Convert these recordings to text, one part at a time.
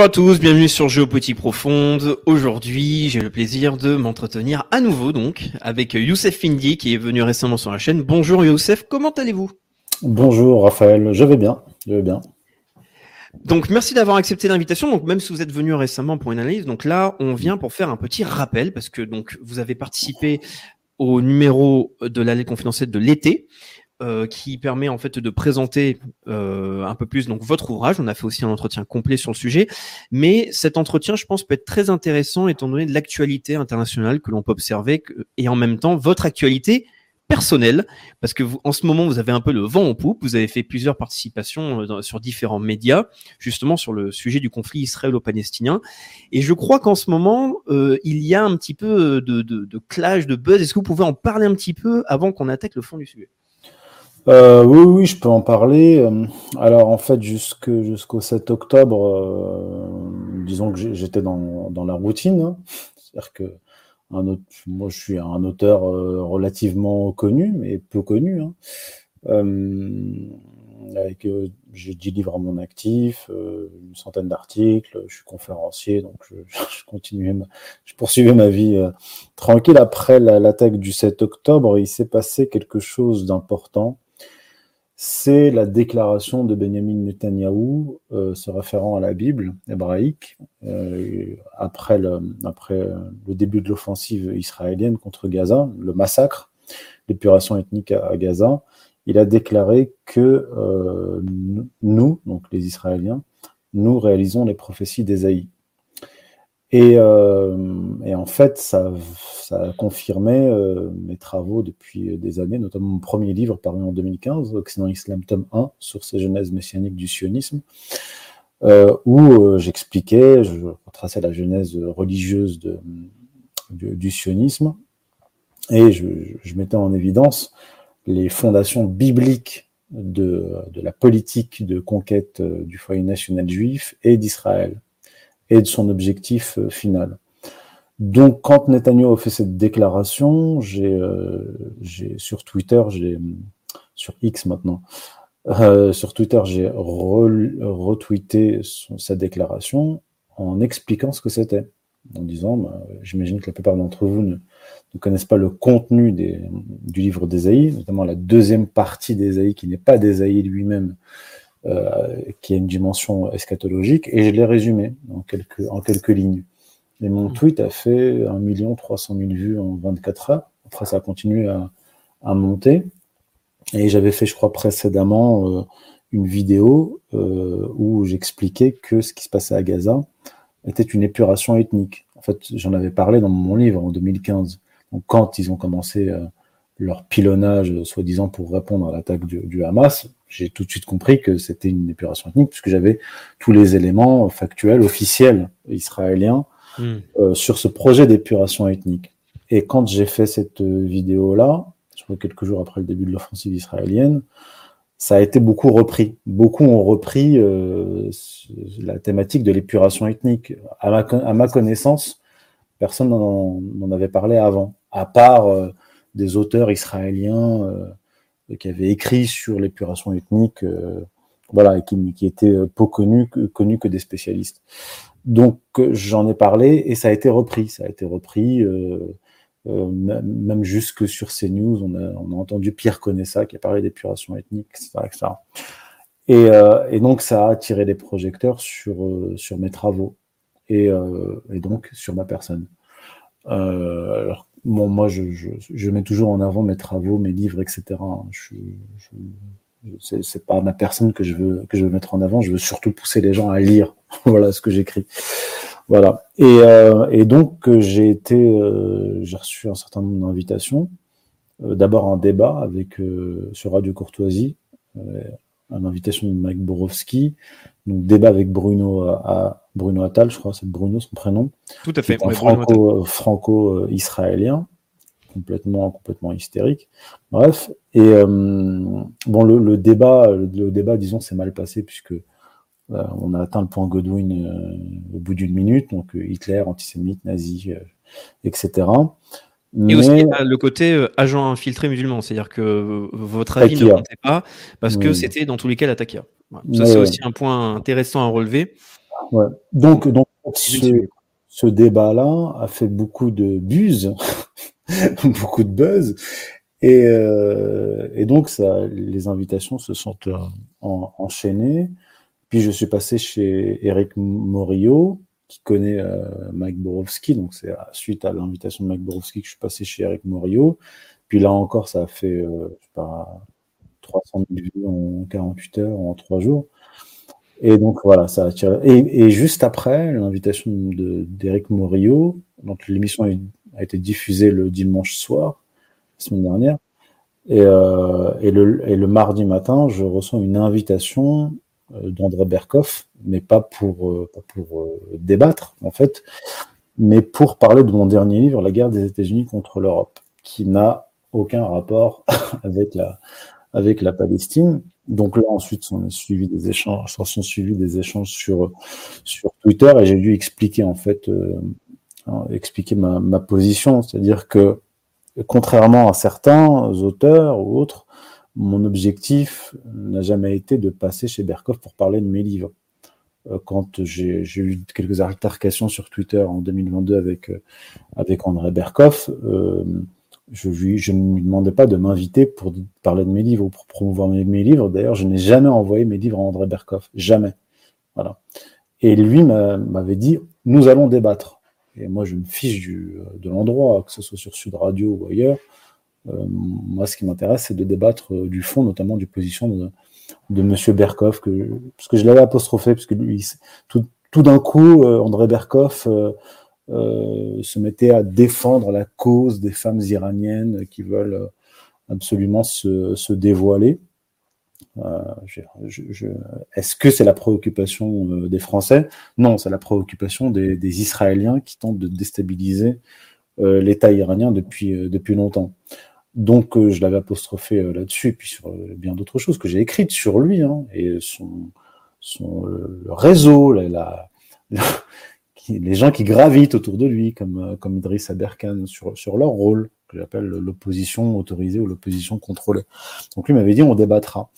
Bonjour à tous, bienvenue sur Géopolitique Profonde. Aujourd'hui, j'ai le plaisir de m'entretenir à nouveau donc avec Youssef Findi qui est venu récemment sur la chaîne. Bonjour Youssef, comment allez-vous? Bonjour Raphaël, je vais bien, je vais bien. Donc merci d'avoir accepté l'invitation. Donc même si vous êtes venu récemment pour une analyse, donc là on vient pour faire un petit rappel parce que donc vous avez participé au numéro de l'allée confidentielle de l'été. Euh, qui permet en fait de présenter euh, un peu plus donc votre ouvrage. On a fait aussi un entretien complet sur le sujet, mais cet entretien, je pense, peut être très intéressant étant donné l'actualité internationale que l'on peut observer et en même temps votre actualité personnelle, parce que vous, en ce moment, vous avez un peu le vent en poupe. Vous avez fait plusieurs participations euh, dans- sur différents médias, justement sur le sujet du conflit israélo-palestinien. Et je crois qu'en ce moment, euh, il y a un petit peu de, de, de clash, de buzz. Est-ce que vous pouvez en parler un petit peu avant qu'on attaque le fond du sujet? Euh, oui, oui, je peux en parler. Euh, Alors en fait, jusqu'au 7 octobre, euh, disons que j'étais dans, la routine. hein. C'est-à-dire que moi, je suis un auteur relativement connu, mais peu connu. hein. J'ai 10 livres à mon actif, une centaine d'articles, je suis conférencier, donc je, continuais ma- je poursuivais ma vie tranquille. Après la- l'attaque du 7 octobre, il s'est passé quelque chose d'important. C'est la déclaration de Benjamin Netanyahou euh, se référant à la Bible hébraïque euh, après, le, après le début de l'offensive israélienne contre Gaza, le massacre, l'épuration ethnique à, à Gaza. Il a déclaré que euh, nous, donc les Israéliens, nous réalisons les prophéties d'Ésaïe. Et, euh, et, en fait, ça, a confirmé euh, mes travaux depuis des années, notamment mon premier livre paru en 2015, Occident Islam, tome 1, sur ces genèses messianiques du sionisme, euh, où euh, j'expliquais, je retraçais la genèse religieuse du, sionisme, et je, je, mettais en évidence les fondations bibliques de, de la politique de conquête du foyer national juif et d'Israël et de son objectif euh, final. Donc, quand Netanyahu a fait cette déclaration, j'ai euh, sur Twitter, j'ai sur X maintenant, euh, sur Twitter, j'ai re, retweeté sa déclaration en expliquant ce que c'était, en disant, bah, j'imagine que la plupart d'entre vous ne, connaissent pas le contenu du livre d'Ésaïe, notamment la deuxième partie d'Ésaïe qui n'est pas d'Ésaïe lui-même, qui a une dimension eschatologique, et je l'ai résumé en quelques, en quelques lignes. Et mon tweet a fait 1 300 000 vues en 24 heures. Après, ça a continué à, à monter. Et j'avais fait, je crois, précédemment euh, une vidéo euh, où j'expliquais que ce qui se passait à Gaza était une épuration ethnique. En fait, j'en avais parlé dans mon livre en 2015. Donc, quand ils ont commencé euh, leur pilonnage, soi-disant pour répondre à l'attaque du, du, Hamas, j'ai tout de suite compris que c'était une épuration ethnique, puisque j'avais tous les éléments factuels, officiels israéliens mmh. euh, sur ce projet d'épuration ethnique. Et quand j'ai fait cette vidéo-là, je crois quelques jours après le début de l'offensive israélienne, ça a été beaucoup repris. Beaucoup ont repris euh, la thématique de l'épuration ethnique. À ma, à ma, connaissance, personne n'en avait parlé avant, à part euh, des auteurs israéliens euh, qui avaient écrit sur l'épuration ethnique, euh, voilà, et qui, qui étaient peu connus connus que des spécialistes. Donc j'en ai parlé et ça a été repris. Ça a été repris. Euh, même jusque sur CNews, on a, on a entendu Pierre Conessa qui a parlé d'épuration ethnique, etc. etc. Et, euh, et, donc, ça a attiré les projecteurs sur, euh, sur mes travaux et, euh, et, donc sur ma personne. Euh, alors, bon, moi, je, je, je, mets toujours en avant mes travaux, mes livres, etc. Je, je, C'est pas ma personne que je veux que je veux mettre en avant. Je veux surtout pousser les gens à lire. voilà ce que j'écris. Voilà. Et, euh, et donc j'ai été, euh, j'ai reçu un certain nombre d'invitations. Euh, d'abord un débat avec sur Radio Courtoisie, une invitation de Mike Borowski, donc débat avec Bruno à, Bruno Attal, je crois, c'est Bruno son prénom. Tout à fait. franco, franco-israélien, complètement, complètement hystérique. Bref, et bon, le, débat, le, débat, disons, s'est mal passé puisque on a atteint le point Godwin euh, au bout d'une minute, donc euh, Hitler, antisémite, nazi, euh, etc. Et aussi le côté agent infiltré musulman, c'est-à-dire que votre avis ne comptait pas parce que c'était dans tous les cas la takia. Ça, c'est aussi un point intéressant à relever. Donc, donc ce, débat-là a fait beaucoup de buzz, beaucoup de buzz, et, et donc ça, les invitations se sont enchaînées. Puis je suis passé chez Eric Morio, qui connaît euh, Mike Borowski. Donc c'est suite à l'invitation de Mike Borowski que je suis passé chez Eric Morio. Puis là encore, ça a fait, euh, je sais pas, 300 000 vues en 48 heures, en 3 jours. Et donc voilà, ça a tiré. Et, juste après l'invitation d'Eric Morio, donc l'émission a été diffusée le dimanche soir, la semaine dernière. Et, euh, et, le, et le mardi matin, je reçois une invitation euh, d'André Berkoff, mais pas pour, euh, pour euh, débattre, en fait, mais pour parler de mon dernier livre, La guerre des États-Unis contre l'Europe, qui n'a aucun rapport avec la, avec la Palestine. Donc là, ensuite, on a suivi des échanges, sont suivis des échanges sur, sur Twitter et j'ai dû expliquer, en fait, expliquer ma, position. C'est-à-dire que, contrairement à certains auteurs ou autres, mon objectif n'a jamais été de passer chez Berkoff pour parler de mes livres. Euh, quand j'ai eu quelques altercations sur Twitter en 2022 avec, euh, avec André Berkoff, euh, je, ne lui demandais pas de m'inviter pour parler de mes livres ou pour promouvoir mes, livres. D'ailleurs, je n'ai jamais envoyé mes livres à André Berkoff. Jamais. Voilà. Et lui m'avait dit, nous allons débattre. Et moi, je me fiche du, de l'endroit, que ce soit sur Sud Radio ou ailleurs. Euh, moi, ce qui m'intéresse, c'est de débattre euh, du fond, notamment du position de, Monsieur Berkoff, parce que je l'avais apostrophé, parce que tout d'un coup, euh, André Berkoff se mettait à défendre la cause des femmes iraniennes qui veulent absolument se, se dévoiler. Euh, Est-ce que c'est la préoccupation des Français? Non, c'est la préoccupation des, Israéliens qui tentent de déstabiliser euh, l'État iranien depuis, depuis longtemps. Donc, euh, je l'avais apostrophé euh, là-dessus, puis sur euh, bien d'autres choses que j'ai écrites sur lui, hein, et son, son réseau, la, les gens qui gravitent autour de lui, comme, comme Idriss Aberkan, sur, sur leur rôle, que j'appelle l'opposition autorisée ou l'opposition contrôlée. Donc, lui m'avait dit on débattra.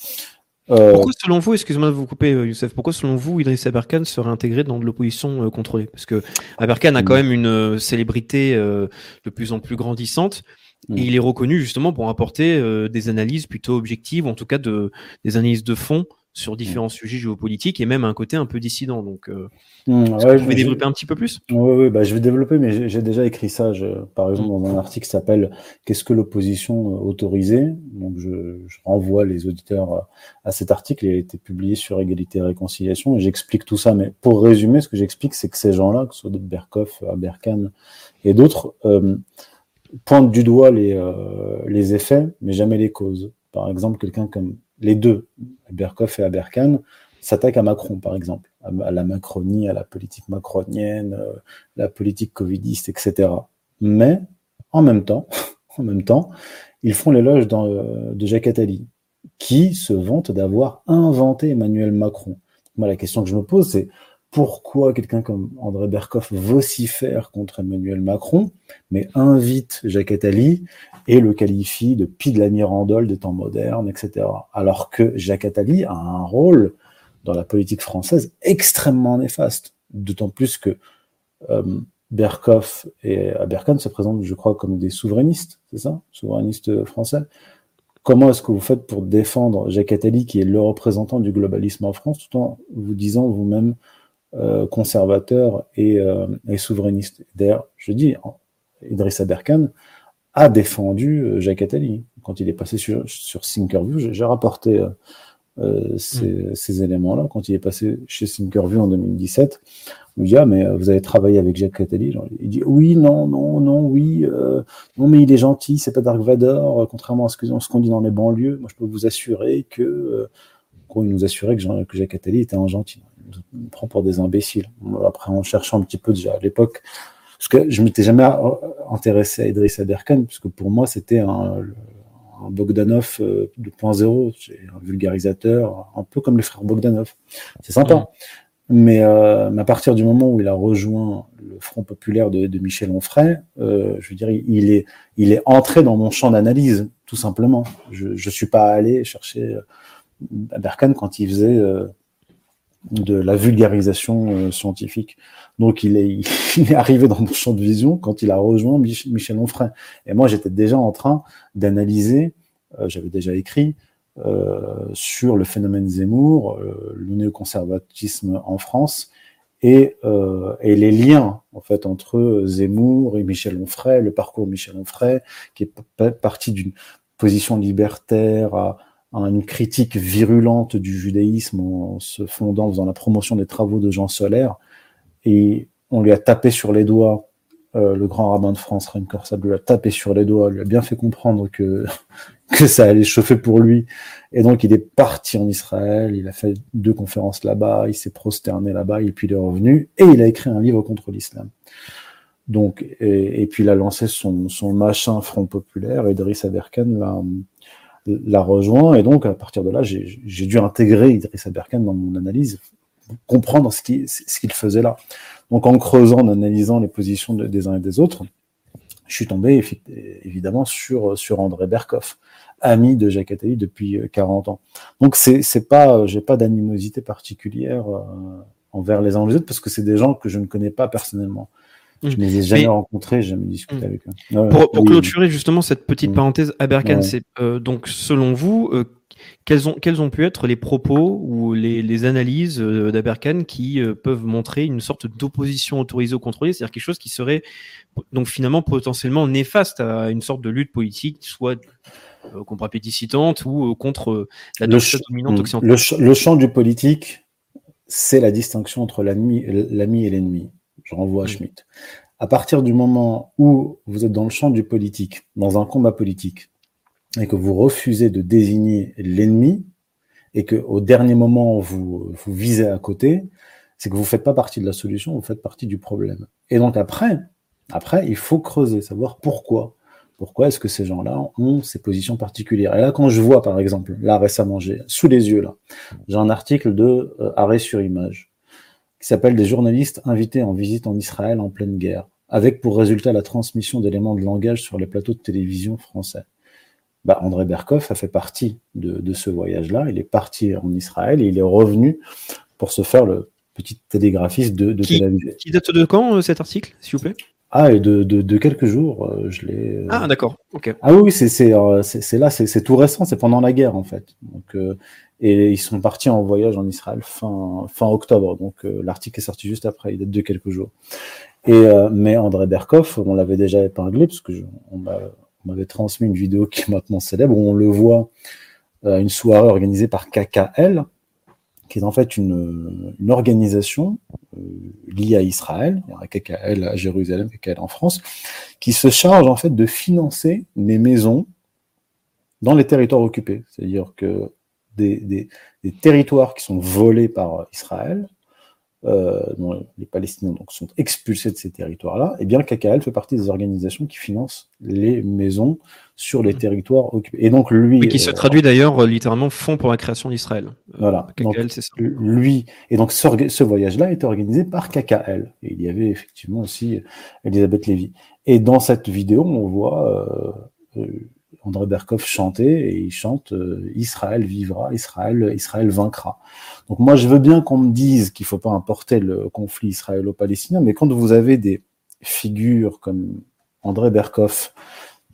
Pourquoi, selon vous, excusez-moi de vous couper, Youssef, pourquoi, selon vous, Idriss Aberkan serait intégré dans de l'opposition contrôlée? Parce que Aberkan a quand même une célébrité de plus en plus grandissante. Et mm. il est reconnu justement pour apporter euh, des analyses plutôt objectives, en tout cas de, des analyses de fond sur différents mm. sujets géopolitiques et même un côté un peu dissident. Donc, euh, mm, vous pouvez développer un petit peu plus? Oui, ouais, bah, je vais développer, mais j'ai déjà écrit ça, par exemple, dans un article qui s'appelle Qu'est-ce que l'opposition euh, autorisée Donc, je, je, renvoie les auditeurs à cet article. Il a été publié sur Égalité et Réconciliation et j'explique tout ça. Mais pour résumer, ce que j'explique, c'est que ces gens-là, que ce soit Berkoff, Aberkan et d'autres, euh, pointe du doigt les, euh, les effets, mais jamais les causes. Par exemple, quelqu'un comme les deux, Berkoff et Aberkan, s'attaquent à Macron, par exemple, à, la Macronie, à la politique macronienne, euh, la politique covidiste, etc. Mais en même temps, en même ils font l'éloge euh, de Jacques Attali, qui se vante d'avoir inventé Emmanuel Macron. Moi, la question que je me pose, c'est pourquoi quelqu'un comme André Berkoff vocifère contre Emmanuel Macron, mais invite Jacques Attali et le qualifie de pie de la mirandole des temps modernes, etc. Alors que Jacques Attali a un rôle dans la politique française extrêmement néfaste, d'autant plus que euh, Berkoff et Aberkan se présentent, je crois, comme des souverainistes, c'est ça? Souverainistes français. Comment est-ce que vous faites pour défendre Jacques Attali, qui est le représentant du globalisme en France, tout en vous disant vous-même euh, conservateur et, euh, et souverainiste. D'ailleurs, je dis, Idriss Aberkan a défendu euh, Jacques Attali quand il est passé sur, sur Thinkerview, j'ai rapporté euh, euh, ces, ces éléments-là. Quand il est passé chez Thinkerview en 2017, il dit Ah, mais vous avez travaillé avec Jacques Attali Il dit Oui, non, non, non, oui, euh, non, mais il est gentil, c'est pas Dark Vador, contrairement à ce qu'on dit dans les banlieues. Moi, je peux vous assurer que. Euh, il nous assurait que, Jean, que Jacques Attali était un gentil. Il nous prend pour des imbéciles. Après, en cherchant un petit peu déjà à l'époque, parce que je m'étais jamais intéressé à Idriss Aberkan, parce que pour moi, c'était un, un Bogdanov 2.0, c'est un vulgarisateur, un peu comme les frères Bogdanov. C'est sympa. Mais, euh, mais, à partir du moment où il a rejoint le Front populaire de, de Michel Onfray, euh, je veux dire, il est, il est entré dans mon champ d'analyse, tout simplement. Je ne suis pas allé chercher Aberkan quand il faisait euh, de la vulgarisation euh, scientifique. Donc il est, arrivé dans mon champ de vision quand il a rejoint Michel Onfray. Et moi, j'étais déjà en train d'analyser, euh, j'avais déjà écrit, sur le phénomène Zemmour, le néoconservatisme en France et, les liens en fait entre Zemmour et Michel Onfray, le parcours de Michel Onfray, qui est parti d'une position libertaire à, une critique virulente du judaïsme en se fondant dans la promotion des travaux de Jean Solaire, et on lui a tapé sur les doigts euh, le grand rabbin de France, Raim Korsab, lui a tapé sur les doigts, lui a bien fait comprendre que, que ça allait chauffer pour lui. Et donc, il est parti en Israël, il a fait deux conférences là-bas, il s'est prosterné là-bas, et puis il est revenu, et il a écrit un livre contre l'islam. Donc, et, et, puis il a lancé son, son machin Front Populaire, et Idriss Aberkan l'a, l'a rejoint, et donc à partir de là, j'ai, dû intégrer Idriss Aberkan dans mon analyse, comprendre ce qu'il, ce faisait là. Donc en creusant, en analysant les positions des uns et des autres, je suis tombé évidemment sur, sur André Berkoff, ami de Jacques Attali depuis 40 ans. Donc c'est, pas, j'ai pas d'animosité particulière euh, envers les uns ou les autres parce que c'est des gens que je ne connais pas personnellement. Je ne les ai jamais Mais... rencontrés, jamais discuté mmh. avec eux. Pour, pour oui, clôturer justement cette petite mmh. parenthèse, Aberkan, ouais. c'est euh, donc selon vous, euh, quels ont, quels ont pu être les propos ou les, les analyses euh, d'Aberkan qui euh, peuvent montrer une sorte d'opposition autorisée ou contrôlée, c'est-à-dire quelque chose qui serait donc finalement potentiellement néfaste à une sorte de lutte politique, soit euh, contre appéticitante ou euh, contre la dominante occidentale. Le, le, champ du politique, c'est la distinction entre l'ami et l'ennemi. Je renvoie à Schmitt. À partir du moment où vous êtes dans le champ du politique, dans un combat politique, et que vous refusez de désigner l'ennemi et que au dernier moment vous, vous visez à côté, c'est que vous faites pas partie de la solution, vous faites partie du problème. Et donc après, après, il faut creuser, savoir pourquoi. Pourquoi est-ce que ces gens-là ont ces positions particulières? Et là, quand je vois, par exemple, là récemment, j'ai sous les yeux là, j'ai un article de euh, Arrêt sur Image qui s'appelle Des journalistes invités en visite en Israël en pleine guerre, avec pour résultat la transmission d'éléments de langage sur les plateaux de télévision français bah, André Berkoff a fait partie de, de ce voyage-là. Il est parti en Israël et il est revenu pour se faire le petit télégraphiste de, de qui, Tel Aviv. Qui date de quand euh, cet article, s'il vous plaît? Ah, et de, de, de, quelques jours, euh, je l'ai. Euh... Ah, d'accord. Ok. Ah oui, c'est c'est euh, c'est là, c'est tout récent, c'est pendant la guerre en fait. Donc euh, et ils sont partis en voyage en Israël fin fin octobre. Donc l'article est sorti juste après, il date de quelques jours. Et mais André Berkoff, on l'avait déjà épinglé parce que je, on m'a on m'avait transmis une vidéo qui est maintenant célèbre où on le voit à une soirée organisée par KKL, qui est en fait une, organisation euh, liée à Israël, il y a à Jérusalem, KKL en France, qui se charge en fait de financer les maisons dans les territoires occupés. C'est-à-dire que des, territoires qui sont volés par Israël dont les Palestiniens donc, sont expulsés de ces territoires-là, et eh bien KKL fait partie des organisations qui financent les maisons sur les territoires occupés. Et donc lui, et qui se euh, traduit d'ailleurs euh, littéralement Fonds pour la création d'Israël. Voilà. KKL, c'est ça. Lui, et donc ce, ce voyage-là est organisé par KKL. Et il y avait effectivement aussi Elisabeth Lévy. Et dans cette vidéo, on voit euh, André Berkoff chanter et il chante euh, Israël vivra, Israël, Israël vaincra. Donc moi je veux bien qu'on me dise qu'il faut pas importer le conflit israélo-palestinien, mais quand vous avez des figures comme André Berkoff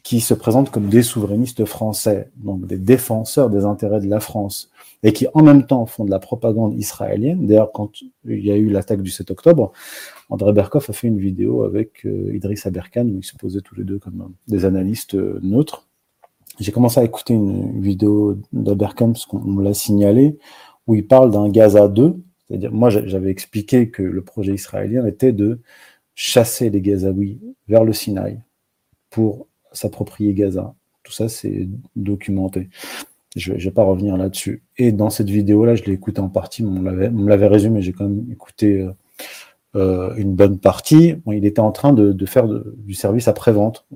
qui se présentent comme des souverainistes français, donc des défenseurs des intérêts de la France, et qui en même temps font de la propagande israélienne. D'ailleurs, quand il y a eu l'attaque du 7 octobre, André Berkoff a fait une vidéo avec euh, Idriss Aberkan où ils se posaient tous les deux comme des analystes euh, neutres j'ai commencé à écouter une vidéo d'Abercam, parce qu'on me l'a signalé, où il parle d'un Gaza 2. C'est-à-dire, moi, j'avais expliqué que le projet israélien était de chasser les Gazaouis vers le Sinaï pour s'approprier Gaza. Tout ça, c'est documenté. Je ne vais pas revenir là-dessus. Et dans cette vidéo-là, je l'ai écouté en partie, on me l'avait résumé, j'ai quand même écouté euh, euh, une bonne partie. il était en train de, faire du service après-vente.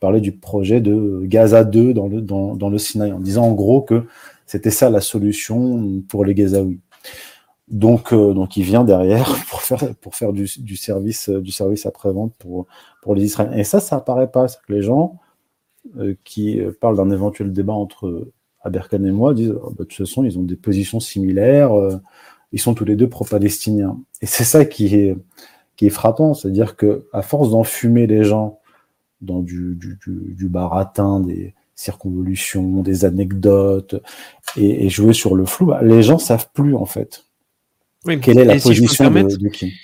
Parlait du projet de Gaza 2 dans le, dans, dans le Sinaï, en disant en gros que c'était ça la solution pour les Gazaouis. Donc, euh, donc il vient derrière pour faire, pour faire du, du service, du service après-vente pour, pour les Israéliens. Et ça, ça apparaît pas. Que les gens euh, qui parlent d'un éventuel débat entre Aberkan et moi disent oh, bah, de toute façon, ils ont des positions similaires, euh, ils sont tous les deux pro-palestiniens. Et c'est ça qui est, qui est frappant, c'est-à-dire que à force d'enfumer les gens dans du, du, du, du baratin, des circonvolutions, des anecdotes, et, et jouer sur le flou, bah, les gens savent plus en fait. Quelle est la position de, qui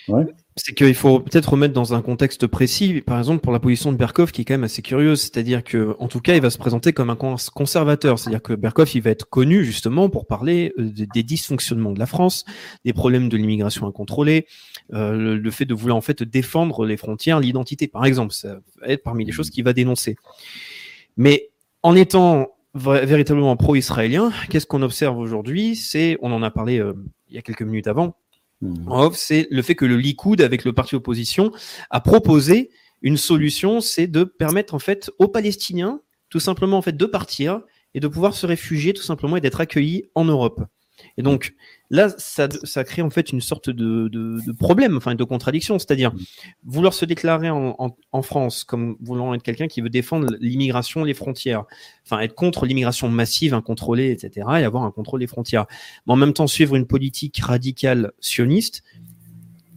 C'est qu'il faut peut-être remettre dans un contexte précis, par exemple pour la position de Berkov qui est quand même assez curieuse, c'est-à-dire que en tout cas il va se présenter comme un conservateur, c'est-à-dire que Berkov il va être connu justement pour parler euh, des dysfonctionnements de la France, des problèmes de l'immigration incontrôlée, euh, le, fait de vouloir en fait défendre les frontières, l'identité par exemple, ça va être parmi les choses qu'il va dénoncer. Mais en étant véritablement pro-israélien, qu'est-ce qu'on observe aujourd'hui? C'est, on en a parlé euh, il y a quelques minutes avant, mmh. off, c'est le fait que le Likoud, avec le parti opposition, a proposé une solution, c'est de permettre en fait aux Palestiniens, tout simplement en fait, de partir et de pouvoir se réfugier tout simplement et d'être accueillis en Europe. Et donc là, ça, ça crée en fait une sorte de, de, de problème, enfin de contradiction, c'est-à-dire vouloir se déclarer en, en, en, France comme voulant être quelqu'un qui veut défendre l'immigration, les frontières, enfin être contre l'immigration massive, incontrôlée, etc., et avoir un contrôle des frontières. Mais en même temps, suivre une politique radicale sioniste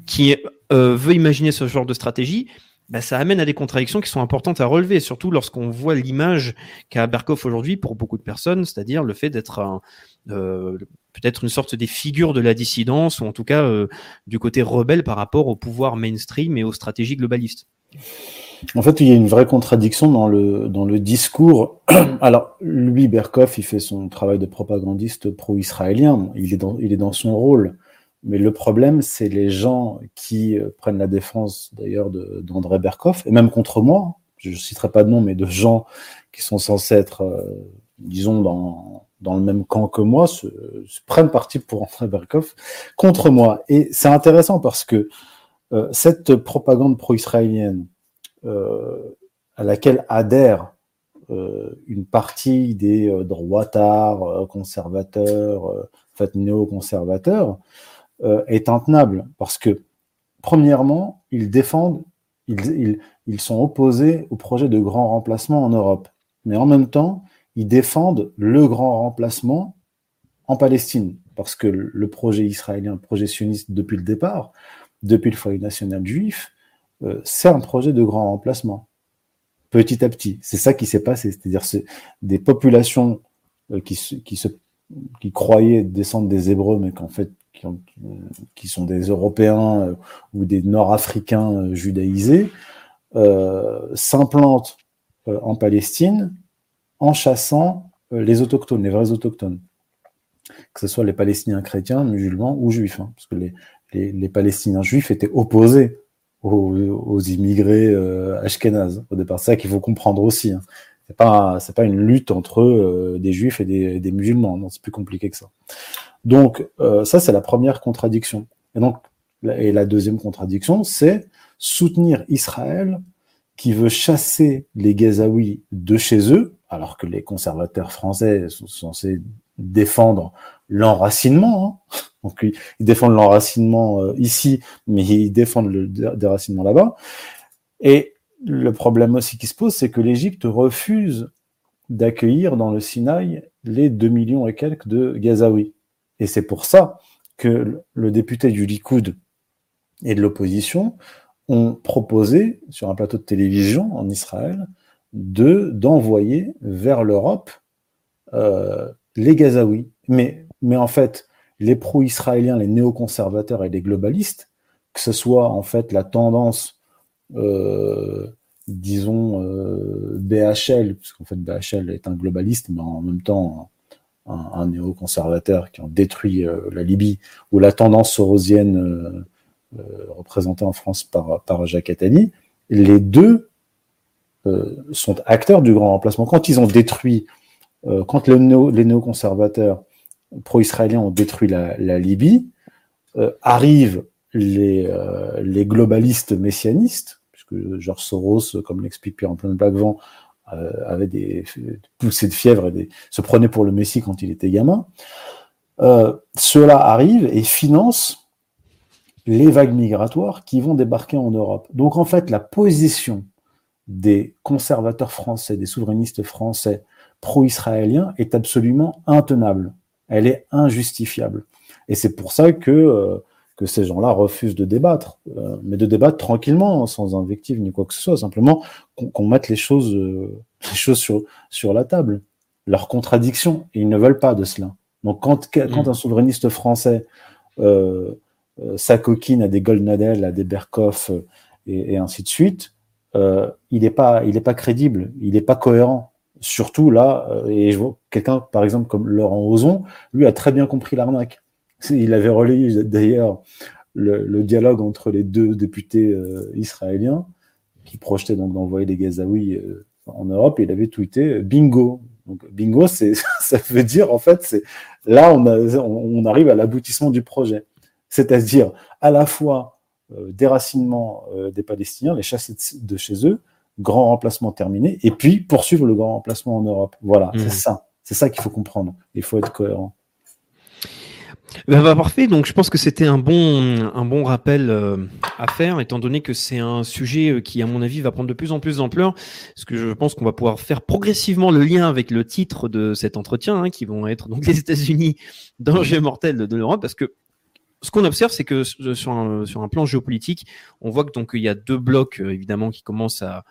qui euh, veut imaginer ce genre de stratégie, bah, ça amène à des contradictions qui sont importantes à relever, surtout lorsqu'on voit l'image qu'a Berkoff aujourd'hui pour beaucoup de personnes, c'est-à-dire le fait d'être un, euh, peut-être une sorte des figures de la dissidence, ou en tout cas euh, du côté rebelle par rapport au pouvoir mainstream et aux stratégies globalistes. En fait, il y a une vraie contradiction dans le, dans le discours. Alors, lui, Berkoff, il fait son travail de propagandiste pro-israélien. Il, est dans, il est dans son rôle. Mais le problème, c'est les gens qui euh, prennent la défense, d'ailleurs, d'André Berkoff, et même contre moi. Je ne citerai pas de nom, mais de gens qui sont censés être, euh, disons, dans, dans le même camp que moi se, prennent parti pour André Berkov contre moi. Et c'est intéressant parce que euh, cette propagande pro-israélienne euh, à laquelle adhère euh, une partie des euh, droitards, euh, conservateurs, en fait néo-conservateurs, est intenable parce que, premièrement, ils défendent, ils, ils, ils sont opposés au projet de grand remplacement en Europe. Mais en même temps, ils défendent le grand remplacement en Palestine, parce que le projet israélien, le projet sioniste depuis le départ, depuis le foyer national juif, euh, c'est un projet de grand remplacement, petit à petit. C'est ça qui s'est passé, c'est-à-dire des populations euh, qui, qui, se, qui croyaient descendre des Hébreux, mais qu'en fait, qui, ont, qui, sont des Européens euh, ou des Nord-Africains judaïsés, s'implantent en Palestine en chassant euh, les autochtones, les vrais autochtones, que ce soit les Palestiniens chrétiens, musulmans ou juifs, hein, parce que les, les, les, Palestiniens juifs étaient opposés aux, immigrés euh, ashkénazes au départ. C'est ça qu'il faut comprendre aussi. Hein. C'est pas une lutte entre euh, des juifs et des, musulmans. C'est plus compliqué que ça. Donc euh, ça c'est la première contradiction. Et donc et la deuxième contradiction c'est soutenir Israël qui veut chasser les Gazaouis de chez eux, alors que les conservateurs français sont censés défendre l'enracinement. Hein. Donc ils défendent l'enracinement euh, ici, mais ils défendent le déracinement là-bas. Et le problème aussi qui se pose, c'est que l'Égypte refuse d'accueillir dans le Sinaï les 2 millions et quelques de Gazaouis. Et c'est pour ça que le député du Likoud et de l'opposition ont proposé sur un plateau de télévision en Israël de d'envoyer vers l'Europe euh, les Gazaouis. Mais, en fait, les pro-israéliens, les néoconservateurs et les globalistes, que ce soit en fait la tendance euh, disons, BHL, parce qu'en fait BHL est un globaliste, mais en même temps un, un néoconservateur qui ont détruit la Libye, ou la tendance sorosienne représentée en France par, par Jacques Attali, les deux sont acteurs du grand remplacement. Quand ils ont détruit, quand les, néo, les néoconservateurs pro-israéliens ont détruit la, Libye, arrivent les, euh, globalistes messianistes, puisque George Soros, comme l'explique Pierre Antoine Blackvent, euh, avait des poussées de fièvre et se prenait pour le Messie quand il était gamin. Euh, Ceux-là arrivent et financent les vagues migratoires qui vont débarquer en Europe. Donc en fait, la position des conservateurs français, des souverainistes français pro-israéliens est absolument intenable. Elle est injustifiable. Et c'est pour ça que euh, que ces gens-là refusent de débattre, euh, mais de débattre tranquillement, sans invective ni quoi que ce soit, simplement qu'on mette les choses, euh, les choses sur, sur la table, leurs contradictions, et ils ne veulent pas de cela. Donc quand, quand mm. un souverainiste français euh, euh, s'acoquine à des Goldnadel, à des Berkoff, et, et ainsi de suite, il n'est pas, il est pas crédible, il n'est pas cohérent. Surtout là, et je vois quelqu'un, par exemple, comme Laurent Ozon, lui a très bien compris l'arnaque il avait relayé d'ailleurs le, dialogue entre les deux députés euh, israéliens qui projetaient donc d'envoyer des Gazaouis euh, en Europe et il avait tweeté euh, bingo. Donc bingo, ça veut dire en fait là on, on arrive à l'aboutissement du projet, c'est-à-dire à la fois déracinement des Palestiniens, les chasser de chez eux, grand remplacement terminé, et puis poursuivre le grand remplacement en Europe. Voilà, c'est mmh. ça, c'est ça qu'il faut comprendre. Il faut être cohérent. Bah, bah, parfait, donc je pense que c'était un bon, un bon rappel euh, à faire, étant donné que c'est un sujet euh, qui, à mon avis, va prendre de plus en plus d'ampleur, parce que je pense qu'on va pouvoir faire progressivement le lien avec le titre de cet entretien, hein, qui vont être donc les États-Unis, danger mortel de l'Europe, parce que ce qu'on observe, c'est que sur un, sur un plan géopolitique, on voit que donc il y a deux blocs euh, évidemment qui commencent à,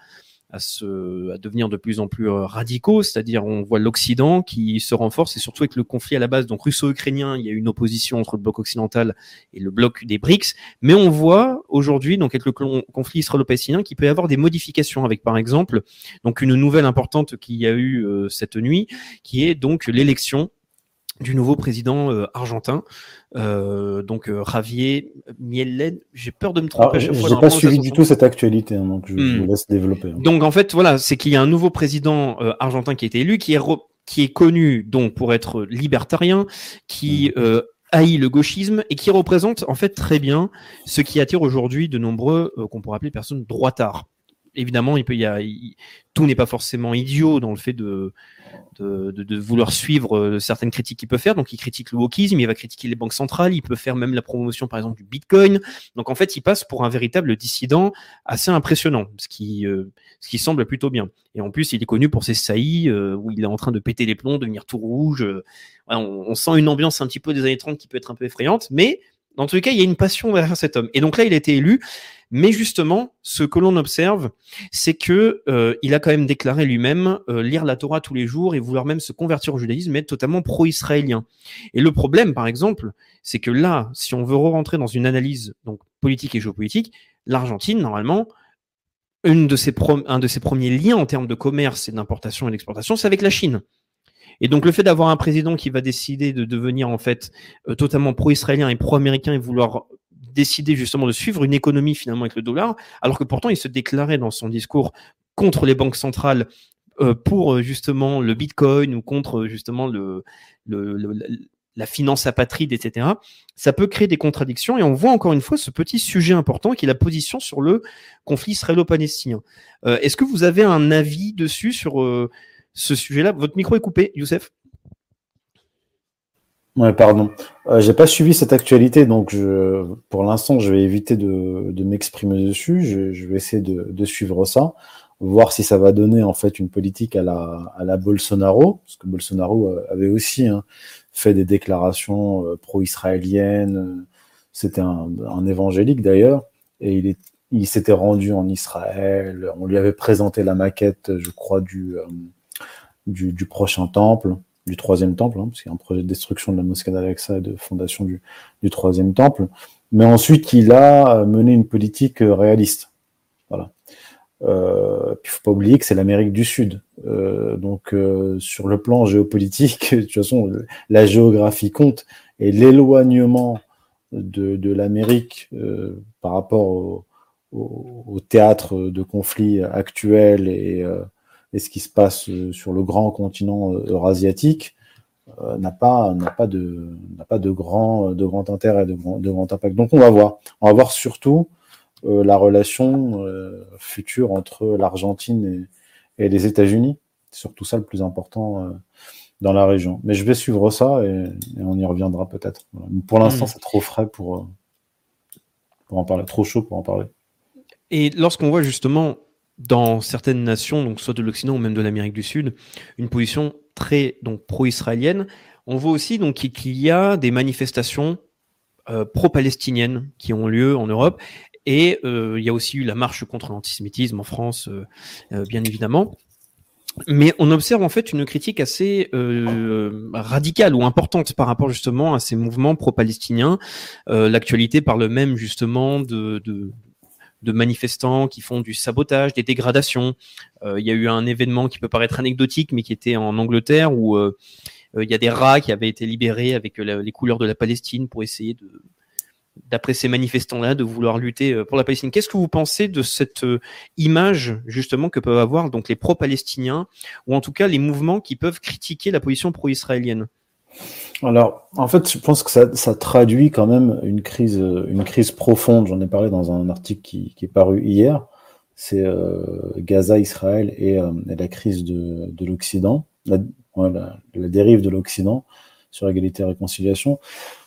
à, se, à devenir de plus en plus euh, radicaux, c'est-à-dire on voit l'Occident qui se renforce et surtout avec le conflit à la base, donc russo-ukrainien, il y a une opposition entre le bloc occidental et le bloc des BRICS, mais on voit aujourd'hui, donc avec le conflit israélo-palestinien, qu'il peut y avoir des modifications avec par exemple, donc une nouvelle importante qu'il y a eu euh, cette nuit, qui est donc l'élection du nouveau président euh, argentin, euh, donc euh, Javier Mielen. J'ai peur de me tromper. Je n'ai pas suivi du tout cette actualité, hein, donc je, vous hmm. laisse développer. Hein. Donc en fait, voilà, c'est qu'il y a un nouveau président argentin qui a été élu, qui est qui est connu donc pour être libertarien, qui hmm. haït le gauchisme et qui représente en fait très bien ce qui attire aujourd'hui de nombreux qu'on pourrait appeler personnes droitards évidemment, il peut y a, tout n'est pas forcément idiot dans le fait de, vouloir suivre euh, certaines critiques qu'il peut faire. Donc, il critique le wokisme, il va critiquer les banques centrales, il peut faire même la promotion, par exemple, du Bitcoin. Donc, en fait, il passe pour un véritable dissident assez impressionnant, ce qui, euh, semble plutôt bien. Et en plus, il est connu pour ses saillies, euh, où il est en train de péter les plombs, devenir tout rouge. on, on, sent une ambiance un petit peu des années 30 qui peut être un peu effrayante, mais dans tous les cas, il y a une passion derrière cet homme. Et donc là, il a été élu. Mais justement, ce que l'on observe, c'est que euh, il a quand même déclaré lui-même euh, lire la Torah tous les jours et vouloir même se convertir au judaïsme, être totalement pro-israélien. Et le problème, par exemple, c'est que là, si on veut rentrer dans une analyse donc politique et géopolitique, l'Argentine, normalement, un de ses premiers liens en termes de commerce et d'importation et d'exportation, c'est avec la Chine. Et donc le fait d'avoir un président qui va décider de devenir en fait euh, totalement pro-israélien et pro-américain et vouloir décider justement de suivre une économie finalement avec le dollar, alors que pourtant il se déclarait dans son discours contre les banques centrales euh, pour euh, justement le Bitcoin ou contre justement le, la finance apatride, etc. Ça peut créer des contradictions et on voit encore une fois ce petit sujet important qui est la position sur le conflit israélo-palestinien. Est-ce que vous avez un avis dessus sur ce sujet-là. Votre micro est coupé, Youssef. Ouais, pardon. Euh, j'ai pas suivi cette actualité, donc pour l'instant, je vais éviter de, m'exprimer dessus. Je, vais essayer de, suivre ça, voir si ça va donner en fait une politique à la, Bolsonaro, parce que Bolsonaro euh, avait aussi hein, fait des déclarations euh, pro-israéliennes. C'était un, évangélique d'ailleurs, et il s'était rendu en Israël. On lui avait présenté la maquette, je crois, du du, prochain temple, du troisième temple, hein, parce qu'il y a un projet de destruction de la mosquée d'Alexa et de fondation du, troisième temple. Mais ensuite, il a mené une politique réaliste. Voilà. Euh, il faut pas oublier que c'est l'Amérique du Sud. Euh, donc, euh, sur le plan géopolitique, de toute façon, la géographie compte et l'éloignement de, l'Amérique euh, par rapport au, théâtre de conflits actuel et, euh, et, ce qui se passe sur le grand continent eurasiatique euh, n'a pas n'a pas de n'a pas de grand de grand intérêt de grand, de grand impact. Donc, on va voir. On va voir surtout euh, la relation euh, future entre l'Argentine et, et, les États-Unis. C'est surtout ça le plus important euh, dans la région. Mais je vais suivre ça et, et on y reviendra peut-être. Voilà. Pour l'instant, mmh. c'est trop frais pour, pour en parler, trop chaud pour en parler. Et lorsqu'on voit justement dans certaines nations, donc soit de l'Occident ou même de l'Amérique du Sud, une position très donc pro-israélienne, on voit aussi donc qu'il y a des manifestations euh, pro-palestiniennes qui ont lieu en Europe et euh, il y a aussi eu la marche contre l'antisémitisme en France, euh, euh, bien évidemment. Mais on observe en fait une critique assez euh, radicale ou importante par rapport justement à ces mouvements pro-palestiniens. Euh, L'actualité parle même justement de, de, de, manifestants qui font du sabotage, des dégradations. Euh, il y a eu un événement qui peut paraître anecdotique, mais qui était en Angleterre où il y a des rats qui avaient été libérés avec les couleurs de la Palestine pour essayer de, d'après ces manifestants-là, de vouloir lutter euh, pour la Palestine. Qu'est-ce que vous pensez de cette euh, image justement que peuvent avoir donc les pro-palestiniens ou en tout cas les mouvements qui peuvent critiquer la position pro-israélienne? Alors, en fait, je pense que ça, traduit quand même une crise, une crise profonde. J'en ai parlé dans un article qui, est paru hier. C'est euh, Gaza, Israël et, euh, et, la crise de, de l'Occident, la, dérive de l'Occident sur égalité et réconciliation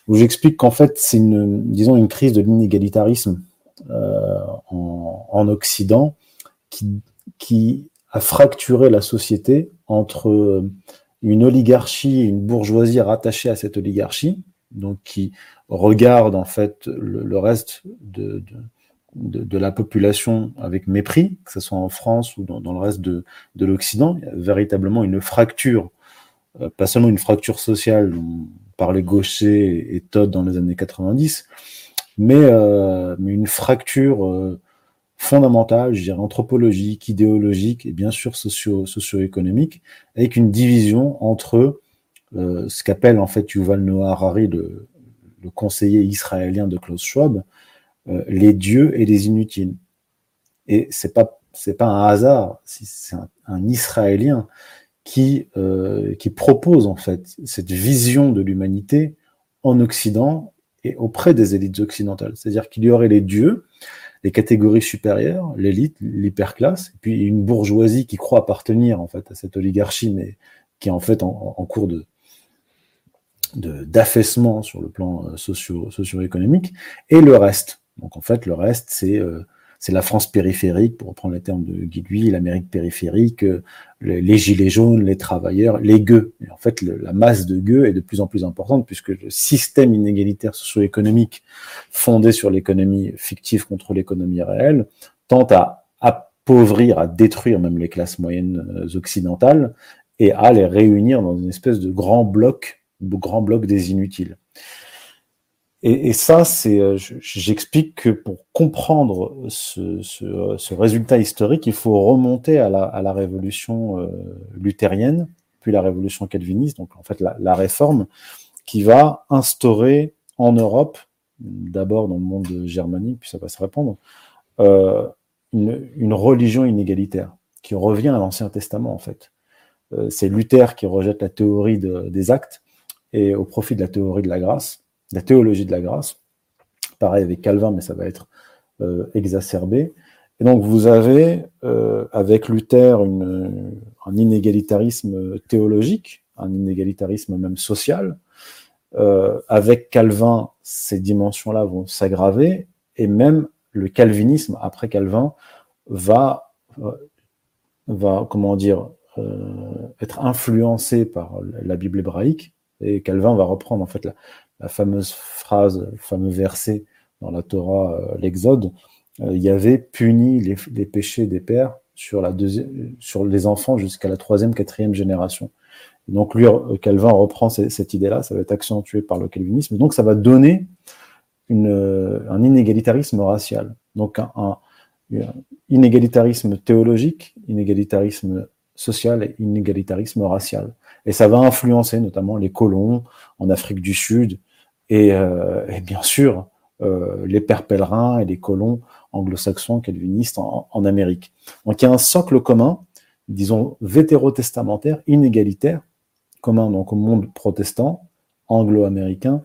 où j'explique qu'en fait, c'est une, disons, une crise de l'inégalitarisme euh, en, en, Occident qui a fracturé la société entre une oligarchie une bourgeoisie rattachée à cette oligarchie, donc qui regarde en fait le, reste de, de de, la population avec mépris, que ce soit en France ou dans, dans le reste de, de l'Occident. Il y a véritablement une fracture, euh, pas seulement une fracture sociale, par les gauchers et Todd dans les années 90, mais, euh, mais une fracture euh, fondamentale, je dirais anthropologique, idéologique et bien sûr socio, socio-économique, avec une division entre euh, ce qu'appelle en fait Yuval Noah Harari, le, le, conseiller israélien de Klaus Schwab, euh, les dieux et les inutiles. Et c'est pas c'est pas un hasard, c'est un, un Israélien qui, euh, qui propose en fait cette vision de l'humanité en Occident et auprès des élites occidentales. C'est-à-dire qu'il y aurait les dieux, les catégories supérieures, l'élite, l'hyperclasse, puis une bourgeoisie qui croit appartenir en fait à cette oligarchie, mais qui est en fait en, cours de d'affaissement sur le plan euh, socio, socio-économique, et le reste. Donc en fait, le reste, c'est euh, c'est la France périphérique, pour reprendre les termes de Guy Lui, l'Amérique périphérique, euh, les, gilets jaunes, les travailleurs, les gueux. Et en fait, la masse de gueux est de plus en plus importante puisque le système inégalitaire socio-économique fondé sur l'économie fictive contre l'économie réelle tente à appauvrir, à détruire même les classes moyennes euh, occidentales et à les réunir dans une espèce de grand bloc, de grand bloc des inutiles. Et, et, ça, c'est, euh, j'explique que pour comprendre ce, ce, ce, résultat historique, il faut remonter à la, à la révolution euh, luthérienne, puis la révolution calviniste, donc en fait la, la réforme, qui va instaurer en Europe, d'abord dans le monde germanique, puis ça va se répandre, euh, une, une, religion inégalitaire, qui revient à l'Ancien Testament en fait. Euh, c'est Luther qui rejette la théorie de, des actes et au profit de la théorie de la grâce la théologie de la grâce. Pareil avec Calvin, mais ça va être euh, exacerbé. Et donc vous avez euh, avec Luther un inégalitarisme théologique, un inégalitarisme même social. Euh, avec Calvin, ces dimensions-là vont s'aggraver et même le calvinisme après Calvin va, comment dire, être influencé par la Bible hébraïque et Calvin va reprendre en fait la, la fameuse phrase, le fameux verset dans la Torah, euh, l'Exode, euh, Yahvé punit les, les, péchés des pères sur, les enfants jusqu'à la troisième, quatrième génération. Donc lui, euh, Calvin reprend cette idée-là, ça va être accentué par le calvinisme, donc ça va donner une, un inégalitarisme racial. Donc un, inégalitarisme théologique, inégalitarisme social et inégalitarisme racial. Et ça va influencer notamment les colons en Afrique du Sud et, euh, et bien sûr euh, les pères pèlerins et les colons anglo-saxons calvinistes en, en, Amérique. Donc il y a un socle commun, disons vétérotestamentaire, inégalitaire, commun donc au monde protestant, anglo-américain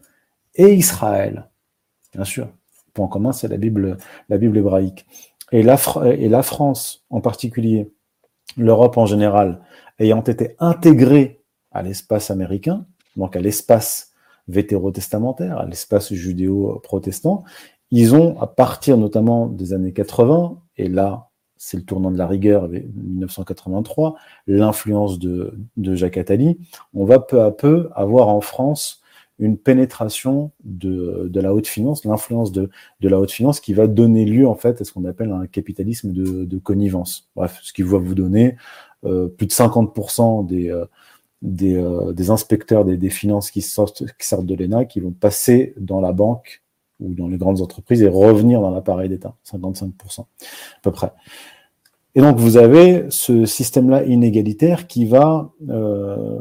et Israël. Bien sûr, le point commun c'est la Bible, la Bible hébraïque. Et la France en particulier, l'Europe en général, ayant été intégrée à l'espace américain, donc à l'espace vétérotestamentaire, à l'espace judéo-protestant, ils ont, à partir notamment des années 80, et là, c'est le tournant de la rigueur, 1983, l'influence de, de, Jacques Attali, on va peu à peu avoir en France une pénétration de, de la haute finance, l'influence de, de, la haute finance qui va donner lieu en fait à ce qu'on appelle un capitalisme de, de, connivence. Bref, ce qui va vous donner euh, plus de 50% des, euh, des, euh, des, inspecteurs des, finances qui sortent, qui de l'ENA qui vont passer dans la banque ou dans les grandes entreprises et revenir dans l'appareil d'État, 55% à peu près. Et donc vous avez ce système-là inégalitaire qui va euh,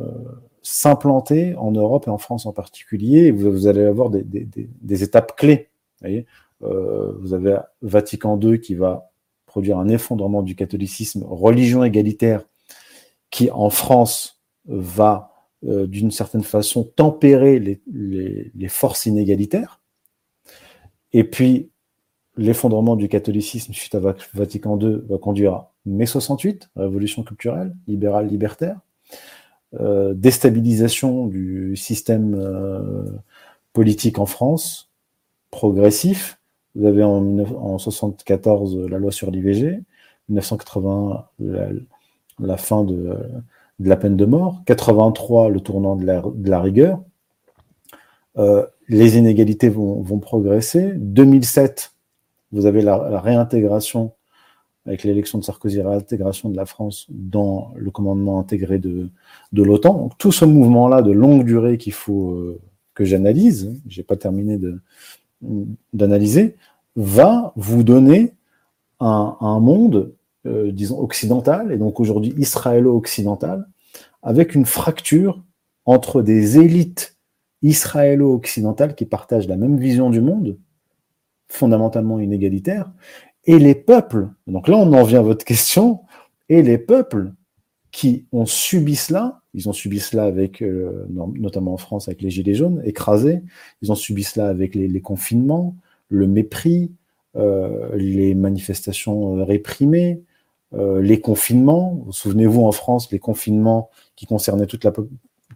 s'implanter en Europe et en France en particulier. Et vous, allez avoir des, étapes clés. Vous, euh, vous avez Vatican II qui va produire un effondrement du catholicisme, religion égalitaire, qui en France va euh, d'une certaine façon tempérer les, forces inégalitaires. Et puis l'effondrement du catholicisme suite à Vatican II va conduire à mai 68, révolution culturelle, libérale, libertaire. Euh, déstabilisation du système euh, politique en France, progressif. Vous avez en, 1974 la loi sur l'IVG, 1980 la, la fin de, de, la peine de mort, 83 le tournant de la, la rigueur. Euh, les inégalités vont, progresser. 2007, vous avez la, la réintégration avec l'élection de Sarkozy, réintégration de la France dans le commandement intégré de, l'OTAN. Tout ce mouvement-là de longue durée qu'il faut euh, que j'analyse, j'ai pas terminé d'analyser, va vous donner un, un monde, euh, disons, occidental, et donc aujourd'hui israélo-occidental, avec une fracture entre des élites israélo-occidentales qui partagent la même vision du monde, fondamentalement inégalitaire, et les peuples, donc là on en vient à votre question, et les peuples qui ont subi cela, ils ont subi cela avec, euh, notamment en France avec les Gilets jaunes, écrasés, ils ont subi cela avec les, confinements, le mépris, euh, les manifestations euh, réprimées, les confinements. Souvenez-vous en France, les confinements qui concernaient toute la,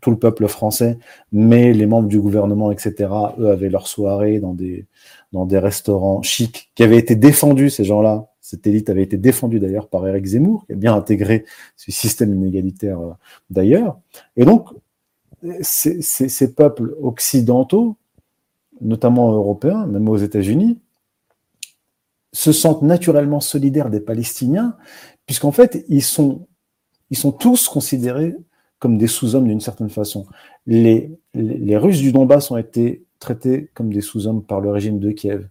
tout le peuple français, mais les membres du gouvernement, etc., eux avaient leur soirée dans des, dans des restaurants chics qui avaient été défendus, ces gens-là. Cette élite avait été défendue d'ailleurs par Eric Zemmour, qui a bien intégré ce système inégalitaire euh, d'ailleurs. Et donc, ces, ces, ces, peuples occidentaux, notamment européens, même aux États-Unis, se sentent naturellement solidaires des Palestiniens, puisqu'en fait, ils sont, ils sont tous considérés comme des sous-hommes d'une certaine façon. Les, les, Russes du Donbass ont été traités comme des sous-hommes par le régime de Kiev.